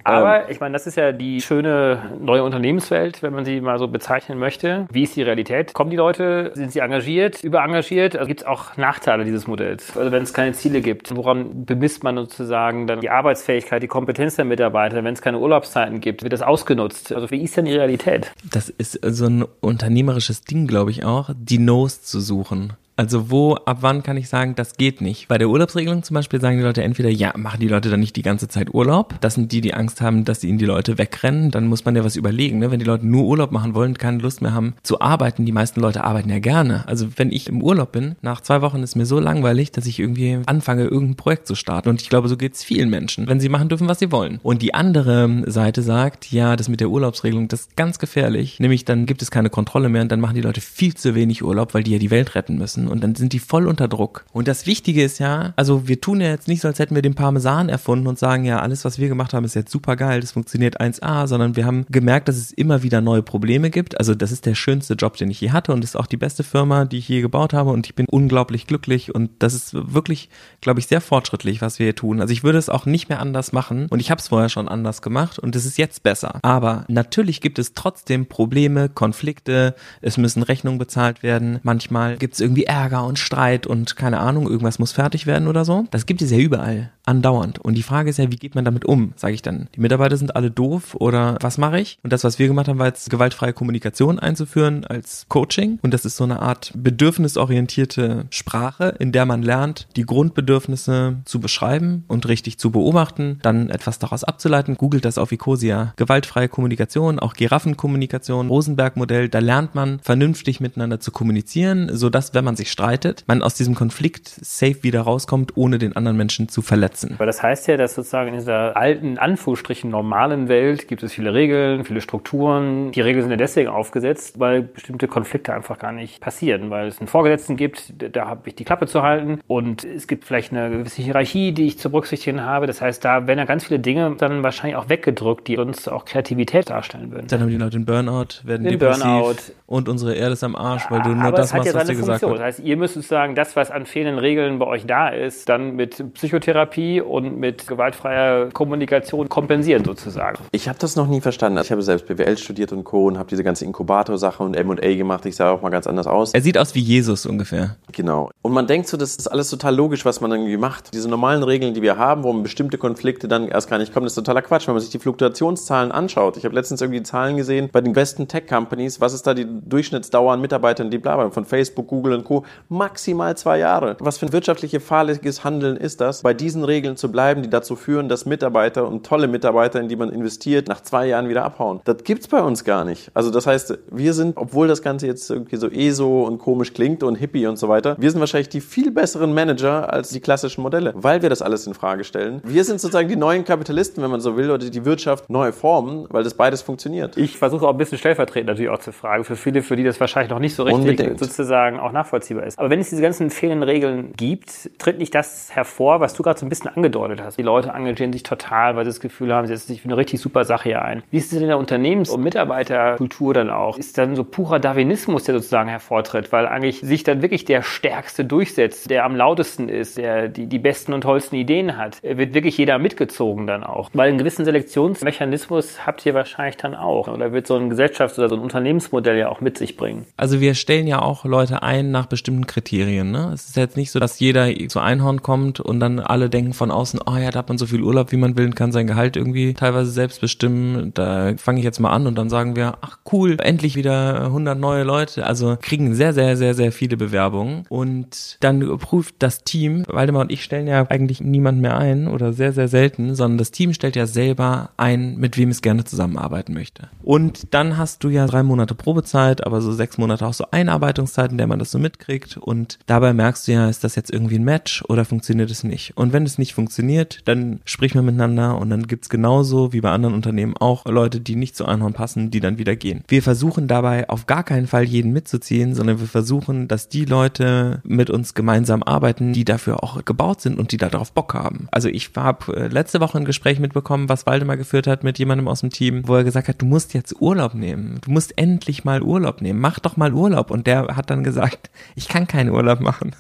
Aber ich meine, das ist ja die schöne neue Unternehmenswelt, wenn man sie mal so bezeichnen möchte. Wie ist die Realität? Kommen die Leute? Sind sie engagiert? Überengagiert? Also gibt es auch Nachteile dieses Modells? Also wenn es keine Ziele gibt, woran bemisst man sozusagen dann die Arbeitsfähigkeit, die Kompetenz der Mitarbeiter? Wenn es keine Urlaubszeiten gibt, wird das ausgenutzt? Also wie ist denn die Realität? Das ist so ein unternehmerisches Ding, glaube ich auch, die No's zu suchen. Also wo, ab wann kann ich sagen, das geht nicht? Bei der Urlaubsregelung zum Beispiel sagen die Leute entweder, ja, machen die Leute dann nicht die ganze Zeit Urlaub. Das sind die, die Angst haben, dass ihnen die Leute wegrennen. Dann muss man ja was überlegen. Ne? Wenn die Leute nur Urlaub machen wollen, keine Lust mehr haben zu arbeiten. Die meisten Leute arbeiten ja gerne. Also wenn ich im Urlaub bin, nach zwei Wochen ist mir so langweilig, dass ich irgendwie anfange, irgendein Projekt zu starten. Und ich glaube, so geht's vielen Menschen, wenn sie machen dürfen, was sie wollen. Und die andere Seite sagt, ja, das mit der Urlaubsregelung, das ist ganz gefährlich. Nämlich dann gibt es keine Kontrolle mehr und dann machen die Leute viel zu wenig Urlaub, weil die ja die Welt retten müssen und dann sind die voll unter Druck. Und das Wichtige ist ja, also wir tun ja jetzt nicht so, als hätten wir den Parmesan erfunden und sagen, ja, alles, was wir gemacht haben, ist jetzt super geil, das funktioniert 1A, sondern wir haben gemerkt, dass es immer wieder neue Probleme gibt. Also das ist der schönste Job, den ich je hatte und ist auch die beste Firma, die ich je gebaut habe und ich bin unglaublich glücklich und das ist wirklich, glaube ich, sehr fortschrittlich, was wir hier tun. Also ich würde es auch nicht mehr anders machen und ich habe es vorher schon anders gemacht und es ist jetzt besser. Aber natürlich gibt es trotzdem Probleme, Konflikte, es müssen Rechnungen bezahlt werden, manchmal gibt es irgendwie Ärger und Streit und keine Ahnung, irgendwas muss fertig werden oder so. Das gibt es ja überall, andauernd. Und die Frage ist ja, wie geht man damit um, sage ich dann. Die Mitarbeiter sind alle doof oder was mache ich? Und das, was wir gemacht haben, war jetzt gewaltfreie Kommunikation einzuführen als Coaching. Und das ist so eine Art bedürfnisorientierte Sprache, in der man lernt, die Grundbedürfnisse zu beschreiben und richtig zu beobachten, dann etwas daraus abzuleiten. Googelt das auf Ecosia. Gewaltfreie Kommunikation, auch Giraffenkommunikation, Rosenberg-Modell, da lernt man vernünftig miteinander zu kommunizieren, sodass, wenn man sich streitet, man aus diesem Konflikt safe wieder rauskommt, ohne den anderen Menschen zu verletzen. Weil das heißt ja, dass sozusagen in dieser alten, Anführungsstrichen normalen Welt gibt es viele Regeln, viele Strukturen. Die Regeln sind ja deswegen aufgesetzt, weil bestimmte Konflikte einfach gar nicht passieren, weil es einen Vorgesetzten gibt, da habe ich die Klappe zu halten und es gibt vielleicht eine gewisse Hierarchie, die ich zu berücksichtigen habe. Das heißt, da werden ja ganz viele Dinge dann wahrscheinlich auch weggedrückt, die uns auch Kreativität darstellen würden. Dann haben die Leute einen Burnout, werden Den depressiv Burnout. und unsere Erde ist am Arsch, weil du nur das machst, ja was dir gesagt Funktion. Heißt, ihr müsst sozusagen das, was an fehlenden Regeln bei euch da ist, dann mit Psychotherapie und mit gewaltfreier Kommunikation kompensieren sozusagen. Ich habe das noch nie verstanden. Ich habe selbst BWL studiert und Co. und habe diese ganze Inkubator-Sache und M&A gemacht. Ich sah auch mal ganz anders aus. Er sieht aus wie Jesus ungefähr. Genau. Und man denkt so, das ist alles total logisch, was man irgendwie macht. Diese normalen Regeln, die wir haben, wo bestimmte Konflikte dann erst gar nicht kommen, das ist totaler Quatsch. Wenn man sich die Fluktuationszahlen anschaut. Ich habe letztens irgendwie Zahlen gesehen bei den besten Tech-Companies. Was ist da die Durchschnittsdauer an Mitarbeitern, die bleiben? Von Facebook, Google und Co. Maximal zwei Jahre. Was für ein wirtschaftliche fahrlässiges Handeln ist das, bei diesen Regeln zu bleiben, die dazu führen, dass Mitarbeiter und tolle Mitarbeiter, in die man investiert, nach zwei Jahren wieder abhauen. Das gibt's bei uns gar nicht. Also das heißt, wir sind, obwohl das Ganze jetzt irgendwie so ESO und komisch klingt und Hippie und so weiter, wir sind wahrscheinlich die viel besseren Manager als die klassischen Modelle, weil wir das alles in Frage stellen. Wir sind sozusagen die neuen Kapitalisten, wenn man so will, oder die Wirtschaft neu formen, weil das beides funktioniert. Ich versuche auch ein bisschen stellvertretend natürlich auch zu fragen für viele, für die das wahrscheinlich noch nicht so richtig Unbedingt. sozusagen auch nachvollziehbar ist. Aber wenn es diese ganzen fehlenden Regeln gibt, tritt nicht das hervor, was du gerade so ein bisschen angedeutet hast. Die Leute engagieren sich total, weil sie das Gefühl haben, sie setzen sich für eine richtig super Sache hier ein. Wie ist es in der Unternehmens- und Mitarbeiterkultur dann auch? Ist dann so purer Darwinismus, der sozusagen hervortritt, weil eigentlich sich dann wirklich der Stärkste durchsetzt, der am lautesten ist, der die, die besten und tollsten Ideen hat, wird wirklich jeder mitgezogen dann auch. Weil einen gewissen Selektionsmechanismus habt ihr wahrscheinlich dann auch. Oder wird so ein Gesellschafts- oder so ein Unternehmensmodell ja auch mit sich bringen. Also wir stellen ja auch Leute ein nach bestimmten Kriterien. Ne? Es ist jetzt nicht so, dass jeder zu Einhorn kommt und dann alle denken von außen, oh ja, da hat man so viel Urlaub, wie man will, und kann sein Gehalt irgendwie teilweise selbst bestimmen. Da fange ich jetzt mal an und dann sagen wir, ach cool, endlich wieder 100 neue Leute. Also kriegen sehr, sehr, sehr, sehr viele Bewerbungen und dann prüft das Team, Waldemar und ich stellen ja eigentlich niemand mehr ein oder sehr, sehr selten, sondern das Team stellt ja selber ein, mit wem es gerne zusammenarbeiten möchte. Und dann hast du ja drei Monate Probezeit, aber so sechs Monate auch so Einarbeitungszeit, in der man das so mitkriegt und dabei merkst du ja, ist das jetzt irgendwie ein Match oder funktioniert es nicht? Und wenn es nicht funktioniert, dann sprich mal miteinander und dann gibt's genauso wie bei anderen Unternehmen auch Leute, die nicht zu Einhorn passen, die dann wieder gehen. Wir versuchen dabei auf gar keinen Fall jeden mitzuziehen, sondern wir versuchen, dass die Leute mit uns gemeinsam arbeiten, die dafür auch gebaut sind und die darauf Bock haben. Also ich habe letzte Woche ein Gespräch mitbekommen, was Waldemar geführt hat mit jemandem aus dem Team, wo er gesagt hat, du musst jetzt Urlaub nehmen. Du musst endlich mal Urlaub nehmen. Mach doch mal Urlaub. Und der hat dann gesagt, ich kann keinen Urlaub machen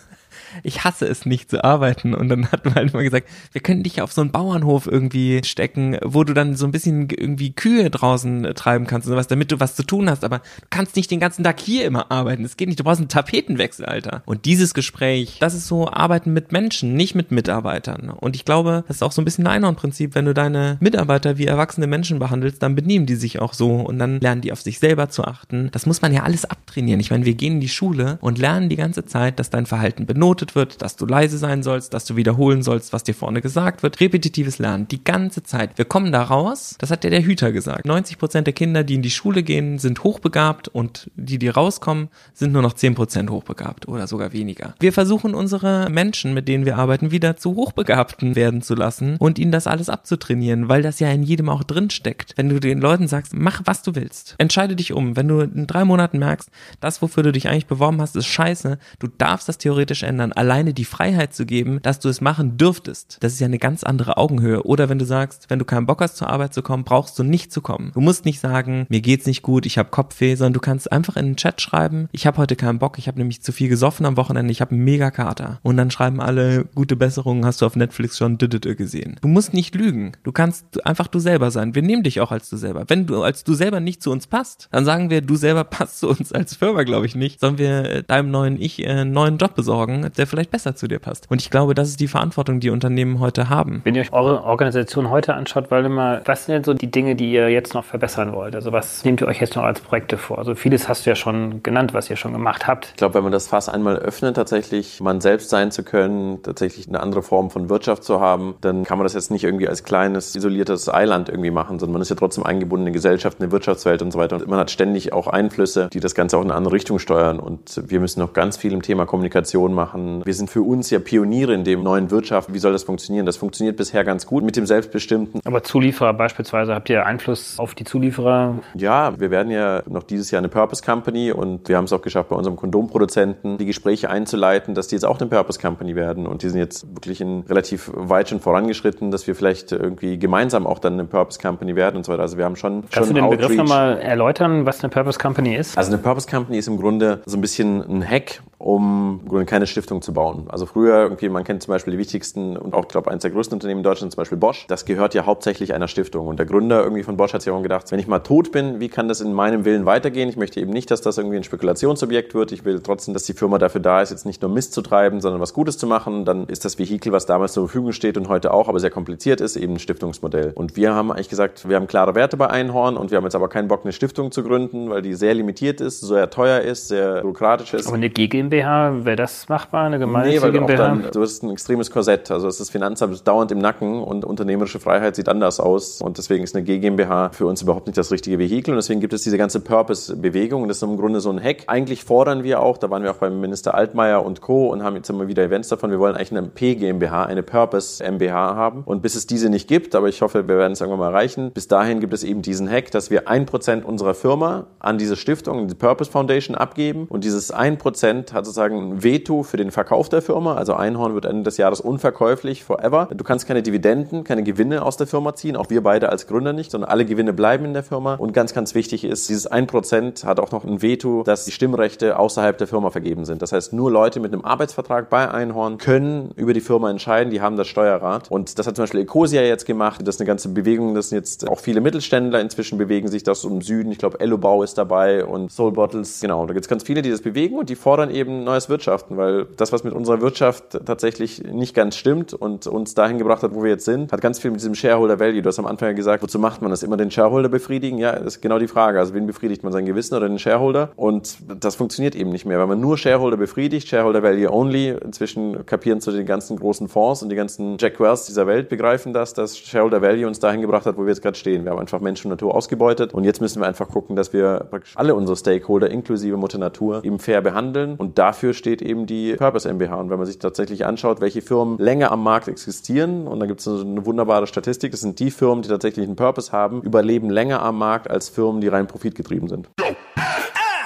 ich hasse es nicht zu arbeiten. Und dann hat man halt mal gesagt, wir können dich auf so einen Bauernhof irgendwie stecken, wo du dann so ein bisschen irgendwie Kühe draußen treiben kannst und sowas, damit du was zu tun hast. Aber du kannst nicht den ganzen Tag hier immer arbeiten. Das geht nicht. Du brauchst einen Tapetenwechsel, Alter. Und dieses Gespräch, das ist so Arbeiten mit Menschen, nicht mit Mitarbeitern. Und ich glaube, das ist auch so ein bisschen ein Einhorn-Prinzip. Wenn du deine Mitarbeiter wie erwachsene Menschen behandelst, dann benehmen die sich auch so und dann lernen die auf sich selber zu achten. Das muss man ja alles abtrainieren. Ich meine, wir gehen in die Schule und lernen die ganze Zeit, dass dein Verhalten benotet wird, dass du leise sein sollst, dass du wiederholen sollst, was dir vorne gesagt wird. Repetitives Lernen, die ganze Zeit. Wir kommen da raus, das hat ja der Hüter gesagt. 90 Prozent der Kinder, die in die Schule gehen, sind hochbegabt und die, die rauskommen, sind nur noch 10 Prozent hochbegabt oder sogar weniger. Wir versuchen unsere Menschen, mit denen wir arbeiten, wieder zu Hochbegabten werden zu lassen und ihnen das alles abzutrainieren, weil das ja in jedem auch drin steckt. Wenn du den Leuten sagst, mach was du willst, entscheide dich um. Wenn du in drei Monaten merkst, das, wofür du dich eigentlich beworben hast, ist scheiße, du darfst das theoretisch ändern. Alleine die Freiheit zu geben, dass du es machen dürftest, das ist ja eine ganz andere Augenhöhe. Oder wenn du sagst, wenn du keinen Bock hast, zur Arbeit zu kommen, brauchst du nicht zu kommen. Du musst nicht sagen, mir geht's nicht gut, ich habe Kopfweh, sondern du kannst einfach in den Chat schreiben, ich habe heute keinen Bock, ich habe nämlich zu viel gesoffen am Wochenende, ich habe einen mega Kater. Und dann schreiben alle, gute Besserungen hast du auf Netflix schon gesehen. Du musst nicht lügen. Du kannst einfach du selber sein. Wir nehmen dich auch als du selber. Wenn du als du selber nicht zu uns passt, dann sagen wir, du selber passt zu uns als Firma, glaube ich nicht. Sollen wir äh, deinem neuen Ich äh, einen neuen Job besorgen, der vielleicht besser zu dir passt. Und ich glaube, das ist die Verantwortung, die Unternehmen heute haben. Wenn ihr euch eure Organisation heute anschaut, Waldemar, was sind denn so die Dinge, die ihr jetzt noch verbessern wollt? Also was nehmt ihr euch jetzt noch als Projekte vor? Also vieles hast du ja schon genannt, was ihr schon gemacht habt. Ich glaube, wenn man das Fass einmal öffnet, tatsächlich man selbst sein zu können, tatsächlich eine andere Form von Wirtschaft zu haben, dann kann man das jetzt nicht irgendwie als kleines, isoliertes Eiland irgendwie machen, sondern man ist ja trotzdem eingebunden in Gesellschaft, eine Wirtschaftswelt und so weiter. Und man hat ständig auch Einflüsse, die das Ganze auch in eine andere Richtung steuern. Und wir müssen noch ganz viel im Thema Kommunikation machen. Wir sind für uns ja Pioniere in dem neuen Wirtschaft. Wie soll das funktionieren? Das funktioniert bisher ganz gut mit dem Selbstbestimmten. Aber Zulieferer beispielsweise, habt ihr Einfluss auf die Zulieferer? Ja, wir werden ja noch dieses Jahr eine Purpose Company und wir haben es auch geschafft, bei unserem Kondomproduzenten die Gespräche einzuleiten, dass die jetzt auch eine Purpose Company werden. Und die sind jetzt wirklich in relativ weit schon vorangeschritten, dass wir vielleicht irgendwie gemeinsam auch dann eine Purpose Company werden und so weiter. Also wir haben schon Kannst schon du den Outreach. Begriff nochmal erläutern, was eine Purpose Company ist? Also eine Purpose Company ist im Grunde so ein bisschen ein Hack, um im Grunde keine Stiftung zu bauen. Also früher irgendwie, man kennt zum Beispiel die wichtigsten und auch, glaube eines der größten Unternehmen in Deutschland, zum Beispiel Bosch. Das gehört ja hauptsächlich einer Stiftung. Und der Gründer irgendwie von Bosch hat sich auch gedacht, wenn ich mal tot bin, wie kann das in meinem Willen weitergehen? Ich möchte eben nicht, dass das irgendwie ein Spekulationsobjekt wird. Ich will trotzdem, dass die Firma dafür da ist, jetzt nicht nur Mist zu treiben, sondern was Gutes zu machen. Dann ist das Vehikel, was damals zur Verfügung steht und heute auch, aber sehr kompliziert ist, eben ein Stiftungsmodell. Und wir haben eigentlich gesagt, wir haben klare Werte bei Einhorn und wir haben jetzt aber keinen Bock, eine Stiftung zu gründen, weil die sehr limitiert ist, sehr teuer ist, sehr bürokratisch ist. Aber eine GmbH GmbH, wäre das machbar, eine gemeinnützige Nee, GmbH? dann, du hast ein extremes Korsett. Also das Finanzamt ist dauernd im Nacken und unternehmerische Freiheit sieht anders aus. Und deswegen ist eine GmbH für uns überhaupt nicht das richtige Vehikel. Und deswegen gibt es diese ganze Purpose-Bewegung. Und das ist im Grunde so ein Hack. Eigentlich fordern wir auch, da waren wir auch beim Minister Altmaier und Co. und haben jetzt immer wieder Events davon. Wir wollen eigentlich eine P-GmbH, eine Purpose-MBH haben. Und bis es diese nicht gibt, aber ich hoffe, wir werden es irgendwann mal erreichen, bis dahin gibt es eben diesen Hack, dass wir ein Prozent unserer Firma an diese Stiftung, die Purpose Foundation abgeben. Und dieses ein Prozent hat sozusagen ein Veto für den Verkauf der Firma. Also Einhorn wird Ende des Jahres unverkäuflich forever. Du kannst keine Dividenden, keine Gewinne aus der Firma ziehen, auch wir beide als Gründer nicht, sondern alle Gewinne bleiben in der Firma. Und ganz, ganz wichtig ist, dieses ein Prozent hat auch noch ein Veto, dass die Stimmrechte außerhalb der Firma vergeben sind. Das heißt, nur Leute mit einem Arbeitsvertrag bei Einhorn können über die Firma entscheiden, die haben das Steuerrat. Und das hat zum Beispiel Ecosia jetzt gemacht. Das ist eine ganze Bewegung, das sind jetzt auch viele Mittelständler inzwischen bewegen sich das im Süden. Ich glaube, Ellobau ist dabei und Soul Bottles. Genau, da gibt es ganz viele, die das bewegen und die fordern eben neues Wirtschaften, weil das, was mit unserer Wirtschaft tatsächlich nicht ganz stimmt und uns dahin gebracht hat, wo wir jetzt sind, hat ganz viel mit diesem Shareholder Value. Du hast am Anfang ja gesagt, wozu macht man das? Immer den Shareholder befriedigen? Ja, das ist genau die Frage. Also wen befriedigt man, sein Gewissen oder den Shareholder? Und das funktioniert eben nicht mehr. Wenn man nur Shareholder befriedigt, Shareholder Value only, inzwischen kapieren zu den ganzen großen Fonds und die ganzen Jack Wells dieser Welt begreifen das, dass Shareholder Value uns dahin gebracht hat, wo wir jetzt gerade stehen. Wir haben einfach Mensch und Natur ausgebeutet und jetzt müssen wir einfach gucken, dass wir praktisch alle unsere Stakeholder inklusive Mutter Natur eben fair behandeln und dafür steht eben die Purpose MBH. Und wenn man sich tatsächlich anschaut, welche Firmen länger am Markt existieren, und da gibt es eine wunderbare Statistik, das sind die Firmen, die tatsächlich einen Purpose haben, überleben länger am Markt als Firmen, die rein profitgetrieben sind.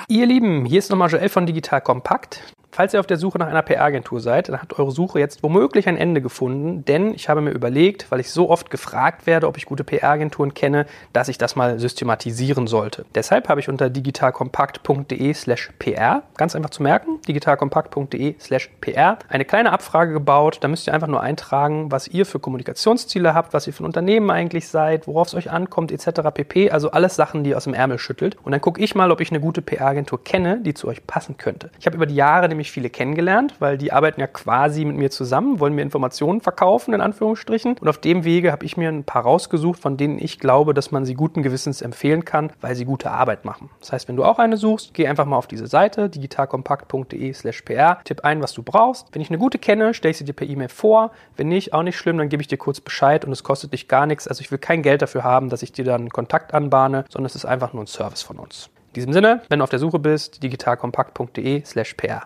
Ihr Lieben, hier ist nochmal Joel von Digital Kompakt. Falls ihr auf der Suche nach einer PR-Agentur seid, dann hat eure Suche jetzt womöglich ein Ende gefunden, denn ich habe mir überlegt, weil ich so oft gefragt werde, ob ich gute PR-Agenturen kenne, dass ich das mal systematisieren sollte. Deshalb habe ich unter digitalkompakt.de slash PR, ganz einfach zu merken, digitalkompakt.de slash PR, eine kleine Abfrage gebaut. Da müsst ihr einfach nur eintragen, was ihr für Kommunikationsziele habt, was ihr für ein Unternehmen eigentlich seid, worauf es euch ankommt, etc. pp. Also alles Sachen, die ihr aus dem Ärmel schüttelt. Und dann gucke ich mal, ob ich eine gute PR-Agentur kenne, die zu euch passen könnte. Ich habe über die Jahre nämlich viele kennengelernt, weil die arbeiten ja quasi mit mir zusammen, wollen mir Informationen verkaufen, in Anführungsstrichen. Und auf dem Wege habe ich mir ein paar rausgesucht, von denen ich glaube, dass man sie guten Gewissens empfehlen kann, weil sie gute Arbeit machen. Das heißt, wenn du auch eine suchst, geh einfach mal auf diese Seite, digitalkompakt.de slash pr, tipp ein, was du brauchst. Wenn ich eine gute kenne, stelle ich sie dir per E-Mail vor. Wenn nicht, auch nicht schlimm, dann gebe ich dir kurz Bescheid und es kostet dich gar nichts. Also ich will kein Geld dafür haben, dass ich dir dann Kontakt anbahne, sondern es ist einfach nur ein Service von uns. In diesem Sinne, wenn du auf der Suche bist, digitalkompakt.de slash pr.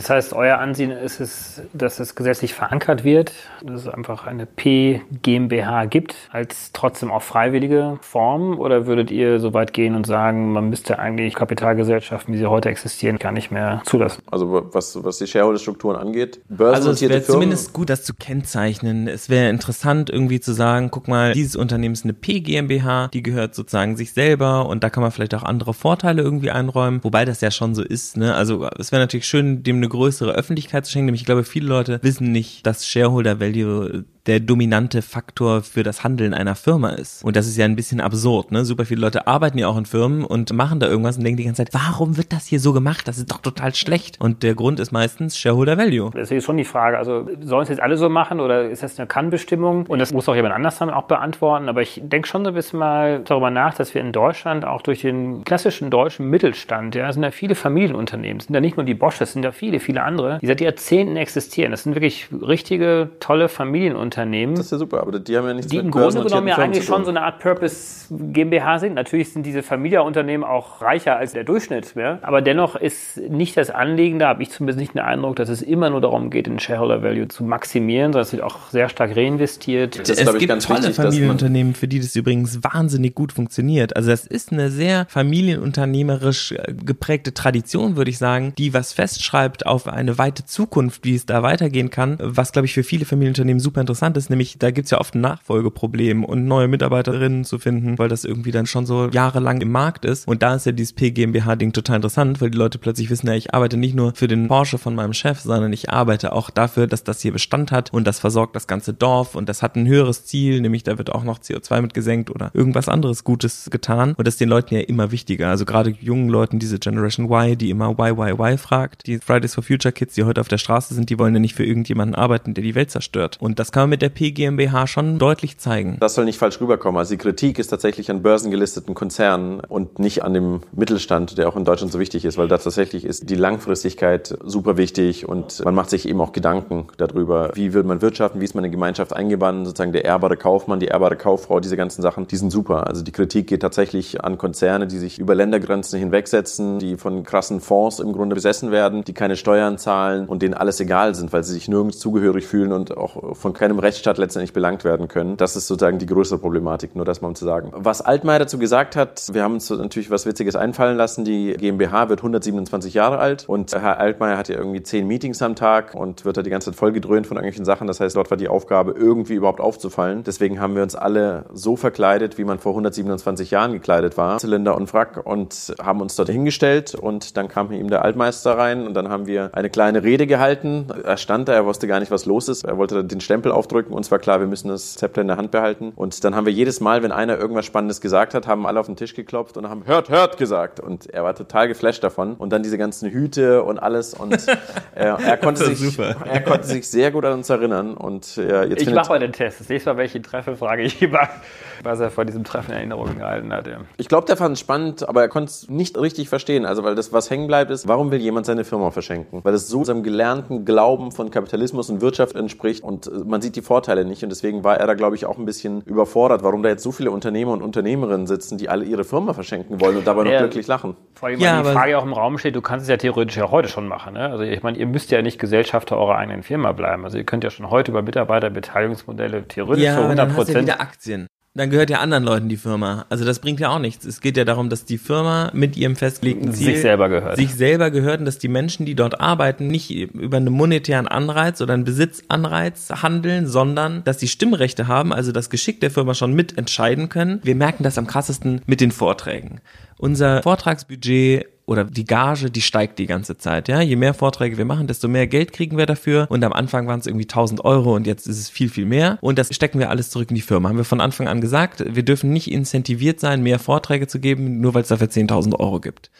Das heißt, euer Ansehen ist es, dass es gesetzlich verankert wird, dass es einfach eine P GmbH gibt, als trotzdem auch freiwillige Form? Oder würdet ihr so weit gehen und sagen, man müsste eigentlich Kapitalgesellschaften, wie sie heute existieren, gar nicht mehr zulassen? Also was, was die Shareholder-Strukturen angeht, Also es wäre zumindest gut, das zu kennzeichnen. Es wäre interessant irgendwie zu sagen, guck mal, dieses Unternehmen ist eine P GmbH, die gehört sozusagen sich selber und da kann man vielleicht auch andere Vorteile irgendwie einräumen, wobei das ja schon so ist, ne? Also es wäre natürlich schön, dem eine größere Öffentlichkeit zu schenken, nämlich ich glaube, viele Leute wissen nicht, dass Shareholder Value der dominante Faktor für das Handeln einer Firma ist. Und das ist ja ein bisschen absurd, ne? Super viele Leute arbeiten ja auch in Firmen und machen da irgendwas und denken die ganze Zeit, warum wird das hier so gemacht? Das ist doch total schlecht. Und der Grund ist meistens Shareholder Value. Das ist schon die Frage. Also sollen es jetzt alle so machen oder ist das eine Kann-Bestimmung? Und das muss auch jemand anders dann auch beantworten. Aber ich denke schon so ein bisschen mal darüber nach, dass wir in Deutschland auch durch den klassischen deutschen Mittelstand, ja, sind da viele Familienunternehmen, sind da nicht nur die Bosch, es sind da viele, viele andere, die seit Jahrzehnten existieren. Das sind wirklich richtige, tolle Familienunternehmen. Das ist ja super, aber die haben ja nichts die mit im Grunde genommen ja Firmen eigentlich schon so eine Art Purpose GmbH sind. Natürlich sind diese Familienunternehmen auch reicher als der Durchschnitt, ja? aber dennoch ist nicht das Anliegen, da habe ich zumindest nicht den Eindruck, dass es immer nur darum geht, den Shareholder Value zu maximieren, sondern es wird auch sehr stark reinvestiert. Das ist, es gibt ganz tolle Familienunternehmen, für die das übrigens wahnsinnig gut funktioniert. Also das ist eine sehr familienunternehmerisch äh, geprägte Tradition, würde ich sagen, die was festschreibt auf eine weite Zukunft, wie es da weitergehen kann, was, glaube ich, für viele Familienunternehmen super interessant ist, nämlich da gibt's ja oft ein Nachfolgeproblem und neue Mitarbeiterinnen zu finden, weil das irgendwie dann schon so jahrelang im Markt ist. Und da ist ja dieses PGMBH-Ding total interessant, weil die Leute plötzlich wissen, ja, ich arbeite nicht nur für den Porsche von meinem Chef, sondern ich arbeite auch dafür, dass das hier Bestand hat und das versorgt das ganze Dorf und das hat ein höheres Ziel, nämlich da wird auch noch CO2 mit gesenkt oder irgendwas anderes Gutes getan. Und das ist den Leuten ja immer wichtiger. Also gerade jungen Leuten, diese Generation Y, die immer why, why, why fragt, die Fridays for Future Kids, die heute auf der Straße sind, die wollen ja nicht für irgendjemanden arbeiten, der die Welt zerstört. Und das kann man mit der P GmbH schon deutlich zeigen. Das soll nicht falsch rüberkommen. Also die Kritik ist tatsächlich an börsengelisteten Konzernen und nicht an dem Mittelstand, der auch in Deutschland so wichtig ist, weil da tatsächlich ist die Langfristigkeit super wichtig und man macht sich eben auch Gedanken darüber, wie will man wirtschaften, wie ist man in Gemeinschaft eingebunden, sozusagen der ehrbare Kaufmann, die ehrbare Kauffrau, diese ganzen Sachen, die sind super. Also die Kritik geht tatsächlich an Konzerne, die sich über Ländergrenzen hinwegsetzen, die von krassen Fonds im Grunde besessen werden, die keine Steuern zahlen und denen alles egal sind, weil sie sich nirgends zugehörig fühlen und auch von keinem Rechtsstaat letztendlich belangt werden können. Das ist sozusagen die größere Problematik, nur das mal um zu sagen. Was Altmaier dazu gesagt hat, wir haben uns natürlich was Witziges einfallen lassen. Die GmbH wird 127 Jahre alt und Herr Altmaier hat ja irgendwie zehn Meetings am Tag und wird da die ganze Zeit vollgedröhnt von irgendwelchen Sachen. Das heißt, dort war die Aufgabe, irgendwie überhaupt aufzufallen. Deswegen haben wir uns alle so verkleidet, wie man vor 127 Jahren gekleidet war, Zylinder und Wrack und haben uns dort hingestellt und dann kam ihm der Altmeister rein und dann haben wir eine kleine Rede gehalten. Er stand da, er wusste gar nicht, was los ist. Er wollte den Stempel aufdrücken und zwar klar, wir müssen das Zepter in der Hand behalten. Und dann haben wir jedes Mal, wenn einer irgendwas Spannendes gesagt hat, haben alle auf den Tisch geklopft und haben hört, hört gesagt. Und er war total geflasht davon. Und dann diese ganzen Hüte und alles. Und äh, er, konnte sich, er konnte sich sehr gut an uns erinnern. Und äh, jetzt ich mache mal den Test. Das nächste Mal, ihn treffe, frage ich ihn, was er vor diesem Treffen in Erinnerung gehalten hat. Ja. Ich glaube, der fand es spannend, aber er konnte es nicht richtig verstehen. Also, weil das, was hängen bleibt, ist, warum will jemand seine Firma verschenken? Weil es so seinem gelernten Glauben von Kapitalismus und Wirtschaft entspricht und äh, man sieht die Vorteile nicht. Und deswegen war er da, glaube ich, auch ein bisschen überfordert, warum da jetzt so viele Unternehmer und Unternehmerinnen sitzen, die alle ihre Firma verschenken wollen und dabei noch ja, glücklich lachen. Vor allem, ja, die Frage auch im Raum steht, du kannst es ja theoretisch ja heute schon machen. Ne? Also ich meine, ihr müsst ja nicht Gesellschafter eurer eigenen Firma bleiben. Also ihr könnt ja schon heute über Mitarbeiterbeteiligungsmodelle theoretisch ja, für 100 Prozent. Ja Aktien dann gehört ja anderen Leuten die Firma. Also das bringt ja auch nichts. Es geht ja darum, dass die Firma mit ihrem festgelegten Ziel sich selber gehört. Sich selber gehört und dass die Menschen, die dort arbeiten, nicht über einen monetären Anreiz oder einen Besitzanreiz handeln, sondern dass sie Stimmrechte haben, also das Geschick der Firma schon mitentscheiden können. Wir merken das am krassesten mit den Vorträgen. Unser Vortragsbudget oder die Gage, die steigt die ganze Zeit. Ja, je mehr Vorträge wir machen, desto mehr Geld kriegen wir dafür. Und am Anfang waren es irgendwie 1000 Euro und jetzt ist es viel, viel mehr. Und das stecken wir alles zurück in die Firma. Haben wir von Anfang an gesagt, wir dürfen nicht incentiviert sein, mehr Vorträge zu geben, nur weil es dafür 10.000 Euro gibt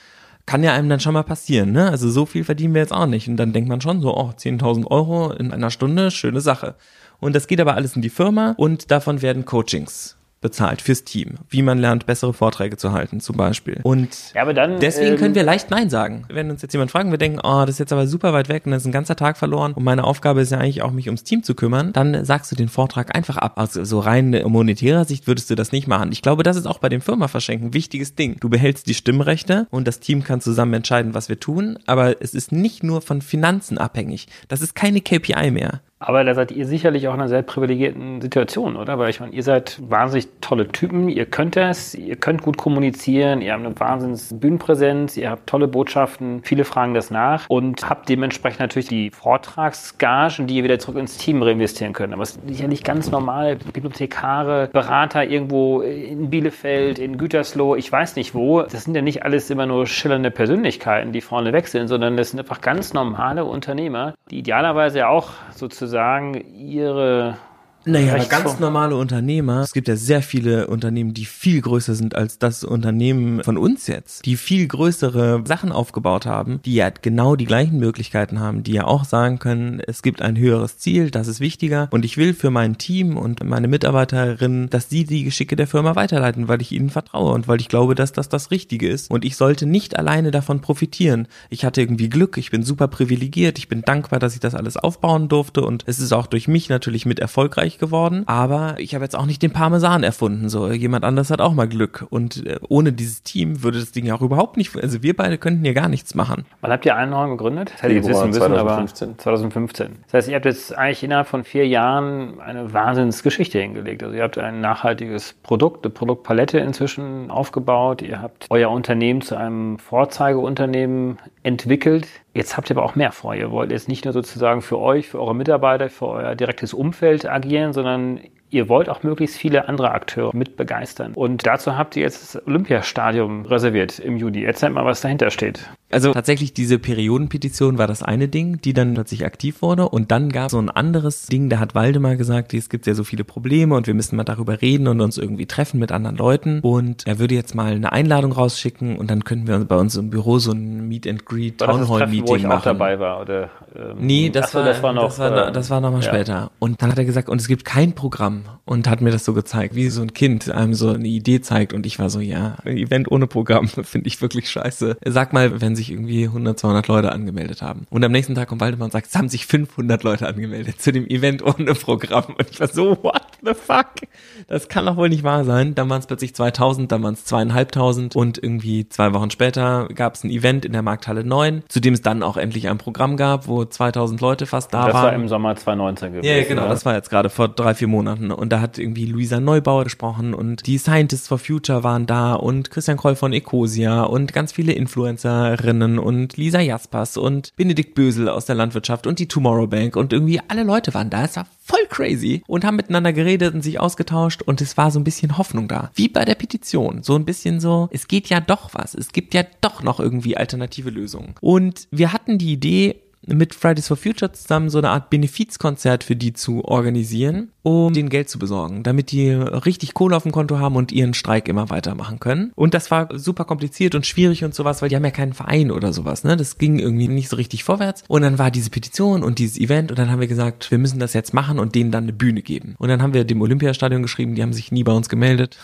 kann ja einem dann schon mal passieren, ne? Also so viel verdienen wir jetzt auch nicht. Und dann denkt man schon so, oh, 10.000 Euro in einer Stunde, schöne Sache. Und das geht aber alles in die Firma und davon werden Coachings bezahlt fürs Team. Wie man lernt, bessere Vorträge zu halten, zum Beispiel. Und ja, dann, deswegen ähm, können wir leicht Nein sagen. Wenn uns jetzt jemand fragen, wir denken, oh, das ist jetzt aber super weit weg und das ist ein ganzer Tag verloren und meine Aufgabe ist ja eigentlich auch, mich ums Team zu kümmern, dann sagst du den Vortrag einfach ab. Also so rein monetärer Sicht würdest du das nicht machen. Ich glaube, das ist auch bei dem Firmaverschenken ein wichtiges Ding. Du behältst die Stimmrechte und das Team kann zusammen entscheiden, was wir tun, aber es ist nicht nur von Finanzen abhängig. Das ist keine KPI mehr. Aber da seid ihr sicherlich auch in einer sehr privilegierten Situation, oder? Weil ich meine, ihr seid wahnsinnig tolle Typen, ihr könnt das, ihr könnt gut kommunizieren, ihr habt eine wahnsinns Bühnenpräsenz, ihr habt tolle Botschaften, viele fragen das nach und habt dementsprechend natürlich die Vortragsgagen, die ihr wieder zurück ins Team reinvestieren könnt. Aber es ist sicherlich ganz normal, Bibliothekare, Berater irgendwo in Bielefeld, in Gütersloh, ich weiß nicht wo. Das sind ja nicht alles immer nur schillernde Persönlichkeiten, die vorne wechseln, sondern das sind einfach ganz normale Unternehmer, die idealerweise ja auch sozusagen sozusagen ihre naja, aber ganz normale Unternehmer, es gibt ja sehr viele Unternehmen, die viel größer sind als das Unternehmen von uns jetzt, die viel größere Sachen aufgebaut haben, die ja genau die gleichen Möglichkeiten haben, die ja auch sagen können, es gibt ein höheres Ziel, das ist wichtiger. Und ich will für mein Team und meine Mitarbeiterinnen, dass sie die Geschicke der Firma weiterleiten, weil ich ihnen vertraue und weil ich glaube, dass das das Richtige ist. Und ich sollte nicht alleine davon profitieren. Ich hatte irgendwie Glück, ich bin super privilegiert, ich bin dankbar, dass ich das alles aufbauen durfte. Und es ist auch durch mich natürlich mit erfolgreich erfolgreich geworden, aber ich habe jetzt auch nicht den Parmesan erfunden. So, jemand anders hat auch mal Glück. Und äh, ohne dieses Team würde das Ding ja auch überhaupt nicht, also wir beide könnten hier gar nichts machen. Wann habt ihr Einhorn gegründet? Das hätte ich jetzt wissen müssen, 2015. aber 2015. Das heißt, ihr habt jetzt eigentlich innerhalb von vier Jahren eine Wahnsinnsgeschichte hingelegt. Also ihr habt ein nachhaltiges Produkt, eine Produktpalette inzwischen aufgebaut. Ihr habt euer Unternehmen zu einem Vorzeigeunternehmen entwickelt. Jetzt habt ihr aber auch mehr vor. Ihr wollt jetzt nicht nur sozusagen für euch, für eure Mitarbeiter, für euer direktes Umfeld agieren, sondern ihr wollt auch möglichst viele andere Akteure mit begeistern. Und dazu habt ihr jetzt das Olympiastadion reserviert im Juni. Erzählt mal, was dahinter steht. Also tatsächlich diese Periodenpetition war das eine Ding, die dann plötzlich aktiv wurde und dann gab es so ein anderes Ding, da hat Waldemar gesagt, es gibt ja so viele Probleme und wir müssen mal darüber reden und uns irgendwie treffen mit anderen Leuten und er würde jetzt mal eine Einladung rausschicken und dann könnten wir bei uns im Büro so ein Meet and Greet Town Hall Meeting wo ich machen. auch dabei war oder ähm, Nee, das, so, war, das war noch das war, äh, das war noch mal ja. später und dann hat er gesagt und es gibt kein Programm um, und hat mir das so gezeigt, wie so ein Kind einem so eine Idee zeigt und ich war so, ja, ein Event ohne Programm finde ich wirklich scheiße. Sag mal, wenn sich irgendwie 100, 200 Leute angemeldet haben. Und am nächsten Tag kommt Waldemar und sagt, es haben sich 500 Leute angemeldet zu dem Event ohne Programm. Und ich war so, what the fuck? Das kann doch wohl nicht wahr sein. Dann waren es plötzlich 2000, dann waren es zweieinhalbtausend und irgendwie zwei Wochen später gab es ein Event in der Markthalle 9, zu dem es dann auch endlich ein Programm gab, wo 2000 Leute fast da das waren. Das war im Sommer 2019 gewesen. Ja, genau, ja. das war jetzt gerade vor drei, vier Monaten. Und da hat irgendwie Luisa Neubauer gesprochen und die Scientists for Future waren da und Christian Kroll von Ecosia und ganz viele Influencerinnen und Lisa Jaspers und Benedikt Bösel aus der Landwirtschaft und die Tomorrow Bank und irgendwie alle Leute waren da. Es war voll crazy und haben miteinander geredet und sich ausgetauscht und es war so ein bisschen Hoffnung da. Wie bei der Petition. So ein bisschen so, es geht ja doch was. Es gibt ja doch noch irgendwie alternative Lösungen. Und wir hatten die Idee, mit Fridays for Future zusammen so eine Art Benefizkonzert für die zu organisieren, um denen Geld zu besorgen, damit die richtig Kohle auf dem Konto haben und ihren Streik immer weitermachen können. Und das war super kompliziert und schwierig und sowas, weil die haben ja keinen Verein oder sowas, ne? Das ging irgendwie nicht so richtig vorwärts. Und dann war diese Petition und dieses Event und dann haben wir gesagt, wir müssen das jetzt machen und denen dann eine Bühne geben. Und dann haben wir dem Olympiastadion geschrieben, die haben sich nie bei uns gemeldet.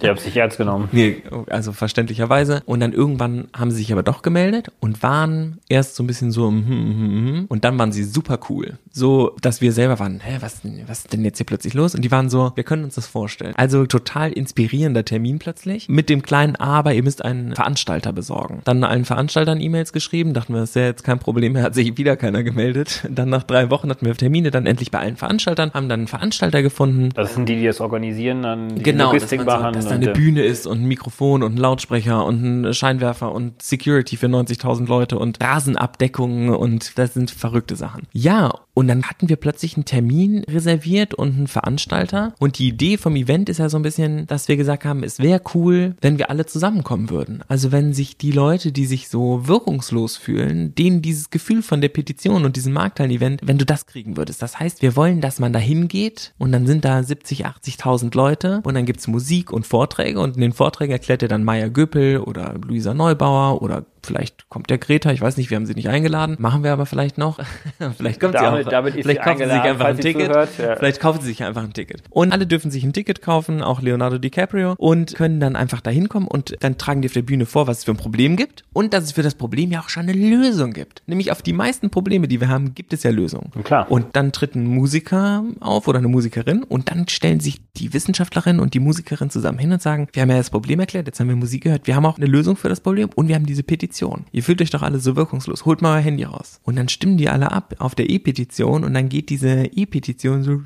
Die haben sich ernst genommen. Nee, also verständlicherweise. Und dann irgendwann haben sie sich aber doch gemeldet und waren erst so ein bisschen so, mm, mm, mm, und dann waren sie super cool. So, dass wir selber waren, hä, was, was denn jetzt hier plötzlich los? Und die waren so, wir können uns das vorstellen. Also total inspirierender Termin plötzlich. Mit dem kleinen Aber, ihr müsst einen Veranstalter besorgen. Dann allen Veranstaltern E-Mails geschrieben, dachten wir, das ist ja jetzt kein Problem, hat sich wieder keiner gemeldet. Dann nach drei Wochen hatten wir Termine, dann endlich bei allen Veranstaltern, haben dann einen Veranstalter gefunden. Das sind die, die das organisieren, dann die genau, Logistik machen machen. Dass da eine Bühne ist und ein Mikrofon und ein Lautsprecher und ein Scheinwerfer und Security für 90.000 Leute und Rasenabdeckungen und das sind verrückte Sachen. Ja, und dann hatten wir plötzlich einen Termin reserviert und einen Veranstalter. Und die Idee vom Event ist ja so ein bisschen, dass wir gesagt haben, es wäre cool, wenn wir alle zusammenkommen würden. Also wenn sich die Leute, die sich so wirkungslos fühlen, denen dieses Gefühl von der Petition und diesem Markthallen-Event, wenn du das kriegen würdest. Das heißt, wir wollen, dass man da hingeht und dann sind da 70, 80.000 Leute und dann gibt's Musik und Vorträge und in den Vorträgen erklärt er dann Maya Göpel oder Luisa Neubauer oder Vielleicht kommt der Greta, ich weiß nicht, wir haben sie nicht eingeladen. Machen wir aber vielleicht noch. vielleicht kommt damit, sie auch. Damit vielleicht kaufen sie sich einfach ein Ticket. Ja. Vielleicht kaufen sie sich einfach ein Ticket. Und alle dürfen sich ein Ticket kaufen, auch Leonardo DiCaprio, und können dann einfach da hinkommen und dann tragen die auf der Bühne vor, was es für ein Problem gibt und dass es für das Problem ja auch schon eine Lösung gibt. Nämlich auf die meisten Probleme, die wir haben, gibt es ja Lösungen. Klar. Und dann tritt ein Musiker auf oder eine Musikerin und dann stellen sich die Wissenschaftlerin und die Musikerin zusammen hin und sagen, wir haben ja das Problem erklärt, jetzt haben wir Musik gehört, wir haben auch eine Lösung für das Problem und wir haben diese Petition Petition. Ihr fühlt euch doch alle so wirkungslos. Holt mal euer Handy raus. Und dann stimmen die alle ab auf der E-Petition und dann geht diese E-Petition so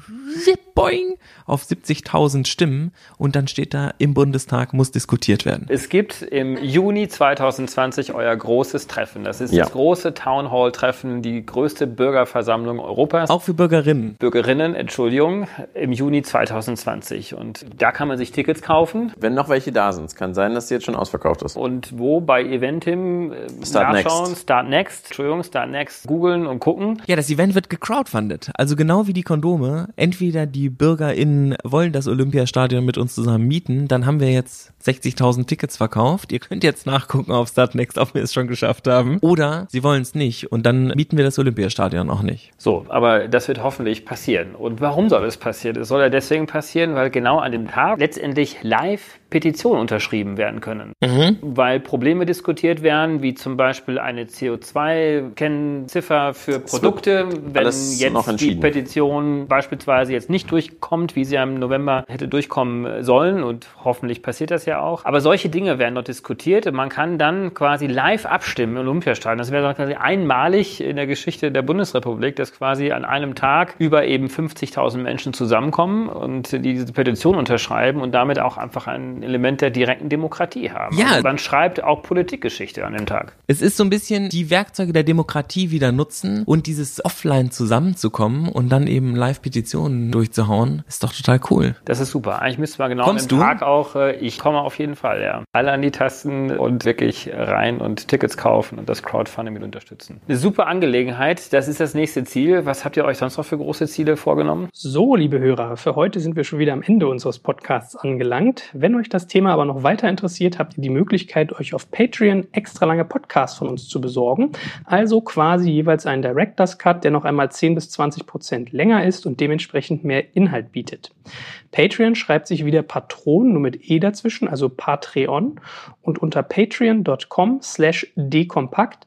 boing, auf 70.000 Stimmen und dann steht da, im Bundestag muss diskutiert werden. Es gibt im Juni 2020 euer großes Treffen. Das ist ja. das große Town Hall Treffen, die größte Bürgerversammlung Europas. Auch für Bürgerinnen. Bürgerinnen, Entschuldigung, im Juni 2020. Und da kann man sich Tickets kaufen. Wenn noch welche da sind. Es kann sein, dass sie jetzt schon ausverkauft ist. Und wo bei Eventim äh, Start nachschauen, Next. Start Next, Entschuldigung, Start Next, googeln und gucken. Ja, das Event wird gecrowdfundet. Also genau wie die Kondome. Entweder die BürgerInnen wollen das Olympiastadion mit uns zusammen mieten, dann haben wir jetzt 60.000 Tickets verkauft. Ihr könnt jetzt nachgucken auf Startnext, ob wir es schon geschafft haben. Oder sie wollen es nicht und dann mieten wir das Olympiastadion auch nicht. So, aber das wird hoffentlich passieren. Und warum soll es passieren? Es soll ja deswegen passieren, weil genau an dem Tag letztendlich live Petitionen unterschrieben werden können. Mhm. Weil Probleme diskutiert werden, wie zum Beispiel eine CO2-Kennziffer für Produkte. Wenn jetzt die Petition beispielsweise jetzt nicht durchkommt, wie sie im November hätte durchkommen sollen und hoffentlich passiert das ja auch. Aber solche Dinge werden dort diskutiert und man kann dann quasi live abstimmen im Olympiastadion. Das wäre quasi einmalig in der Geschichte der Bundesrepublik, dass quasi an einem Tag über eben 50.000 Menschen zusammenkommen und die diese Petition unterschreiben und damit auch einfach ein ein Element der direkten Demokratie haben. Ja. Also man schreibt auch Politikgeschichte an dem Tag. Es ist so ein bisschen die Werkzeuge der Demokratie wieder nutzen und dieses Offline zusammenzukommen und dann eben Live-Petitionen durchzuhauen, ist doch total cool. Das ist super. Eigentlich müsste man genau Kommst im du? Tag auch, äh, ich komme auf jeden Fall, ja. Alle an die Tasten und wirklich rein und Tickets kaufen und das Crowdfunding mit unterstützen. Eine super Angelegenheit. Das ist das nächste Ziel. Was habt ihr euch sonst noch für große Ziele vorgenommen? So, liebe Hörer, für heute sind wir schon wieder am Ende unseres Podcasts angelangt. Wenn euch das Thema aber noch weiter interessiert, habt ihr die Möglichkeit, euch auf Patreon extra lange Podcasts von uns zu besorgen. Also quasi jeweils einen Director's Cut, der noch einmal 10 bis 20 Prozent länger ist und dementsprechend mehr Inhalt bietet. Patreon schreibt sich wieder Patron, nur mit E dazwischen, also Patreon. Und unter patreon.com slash dekompakt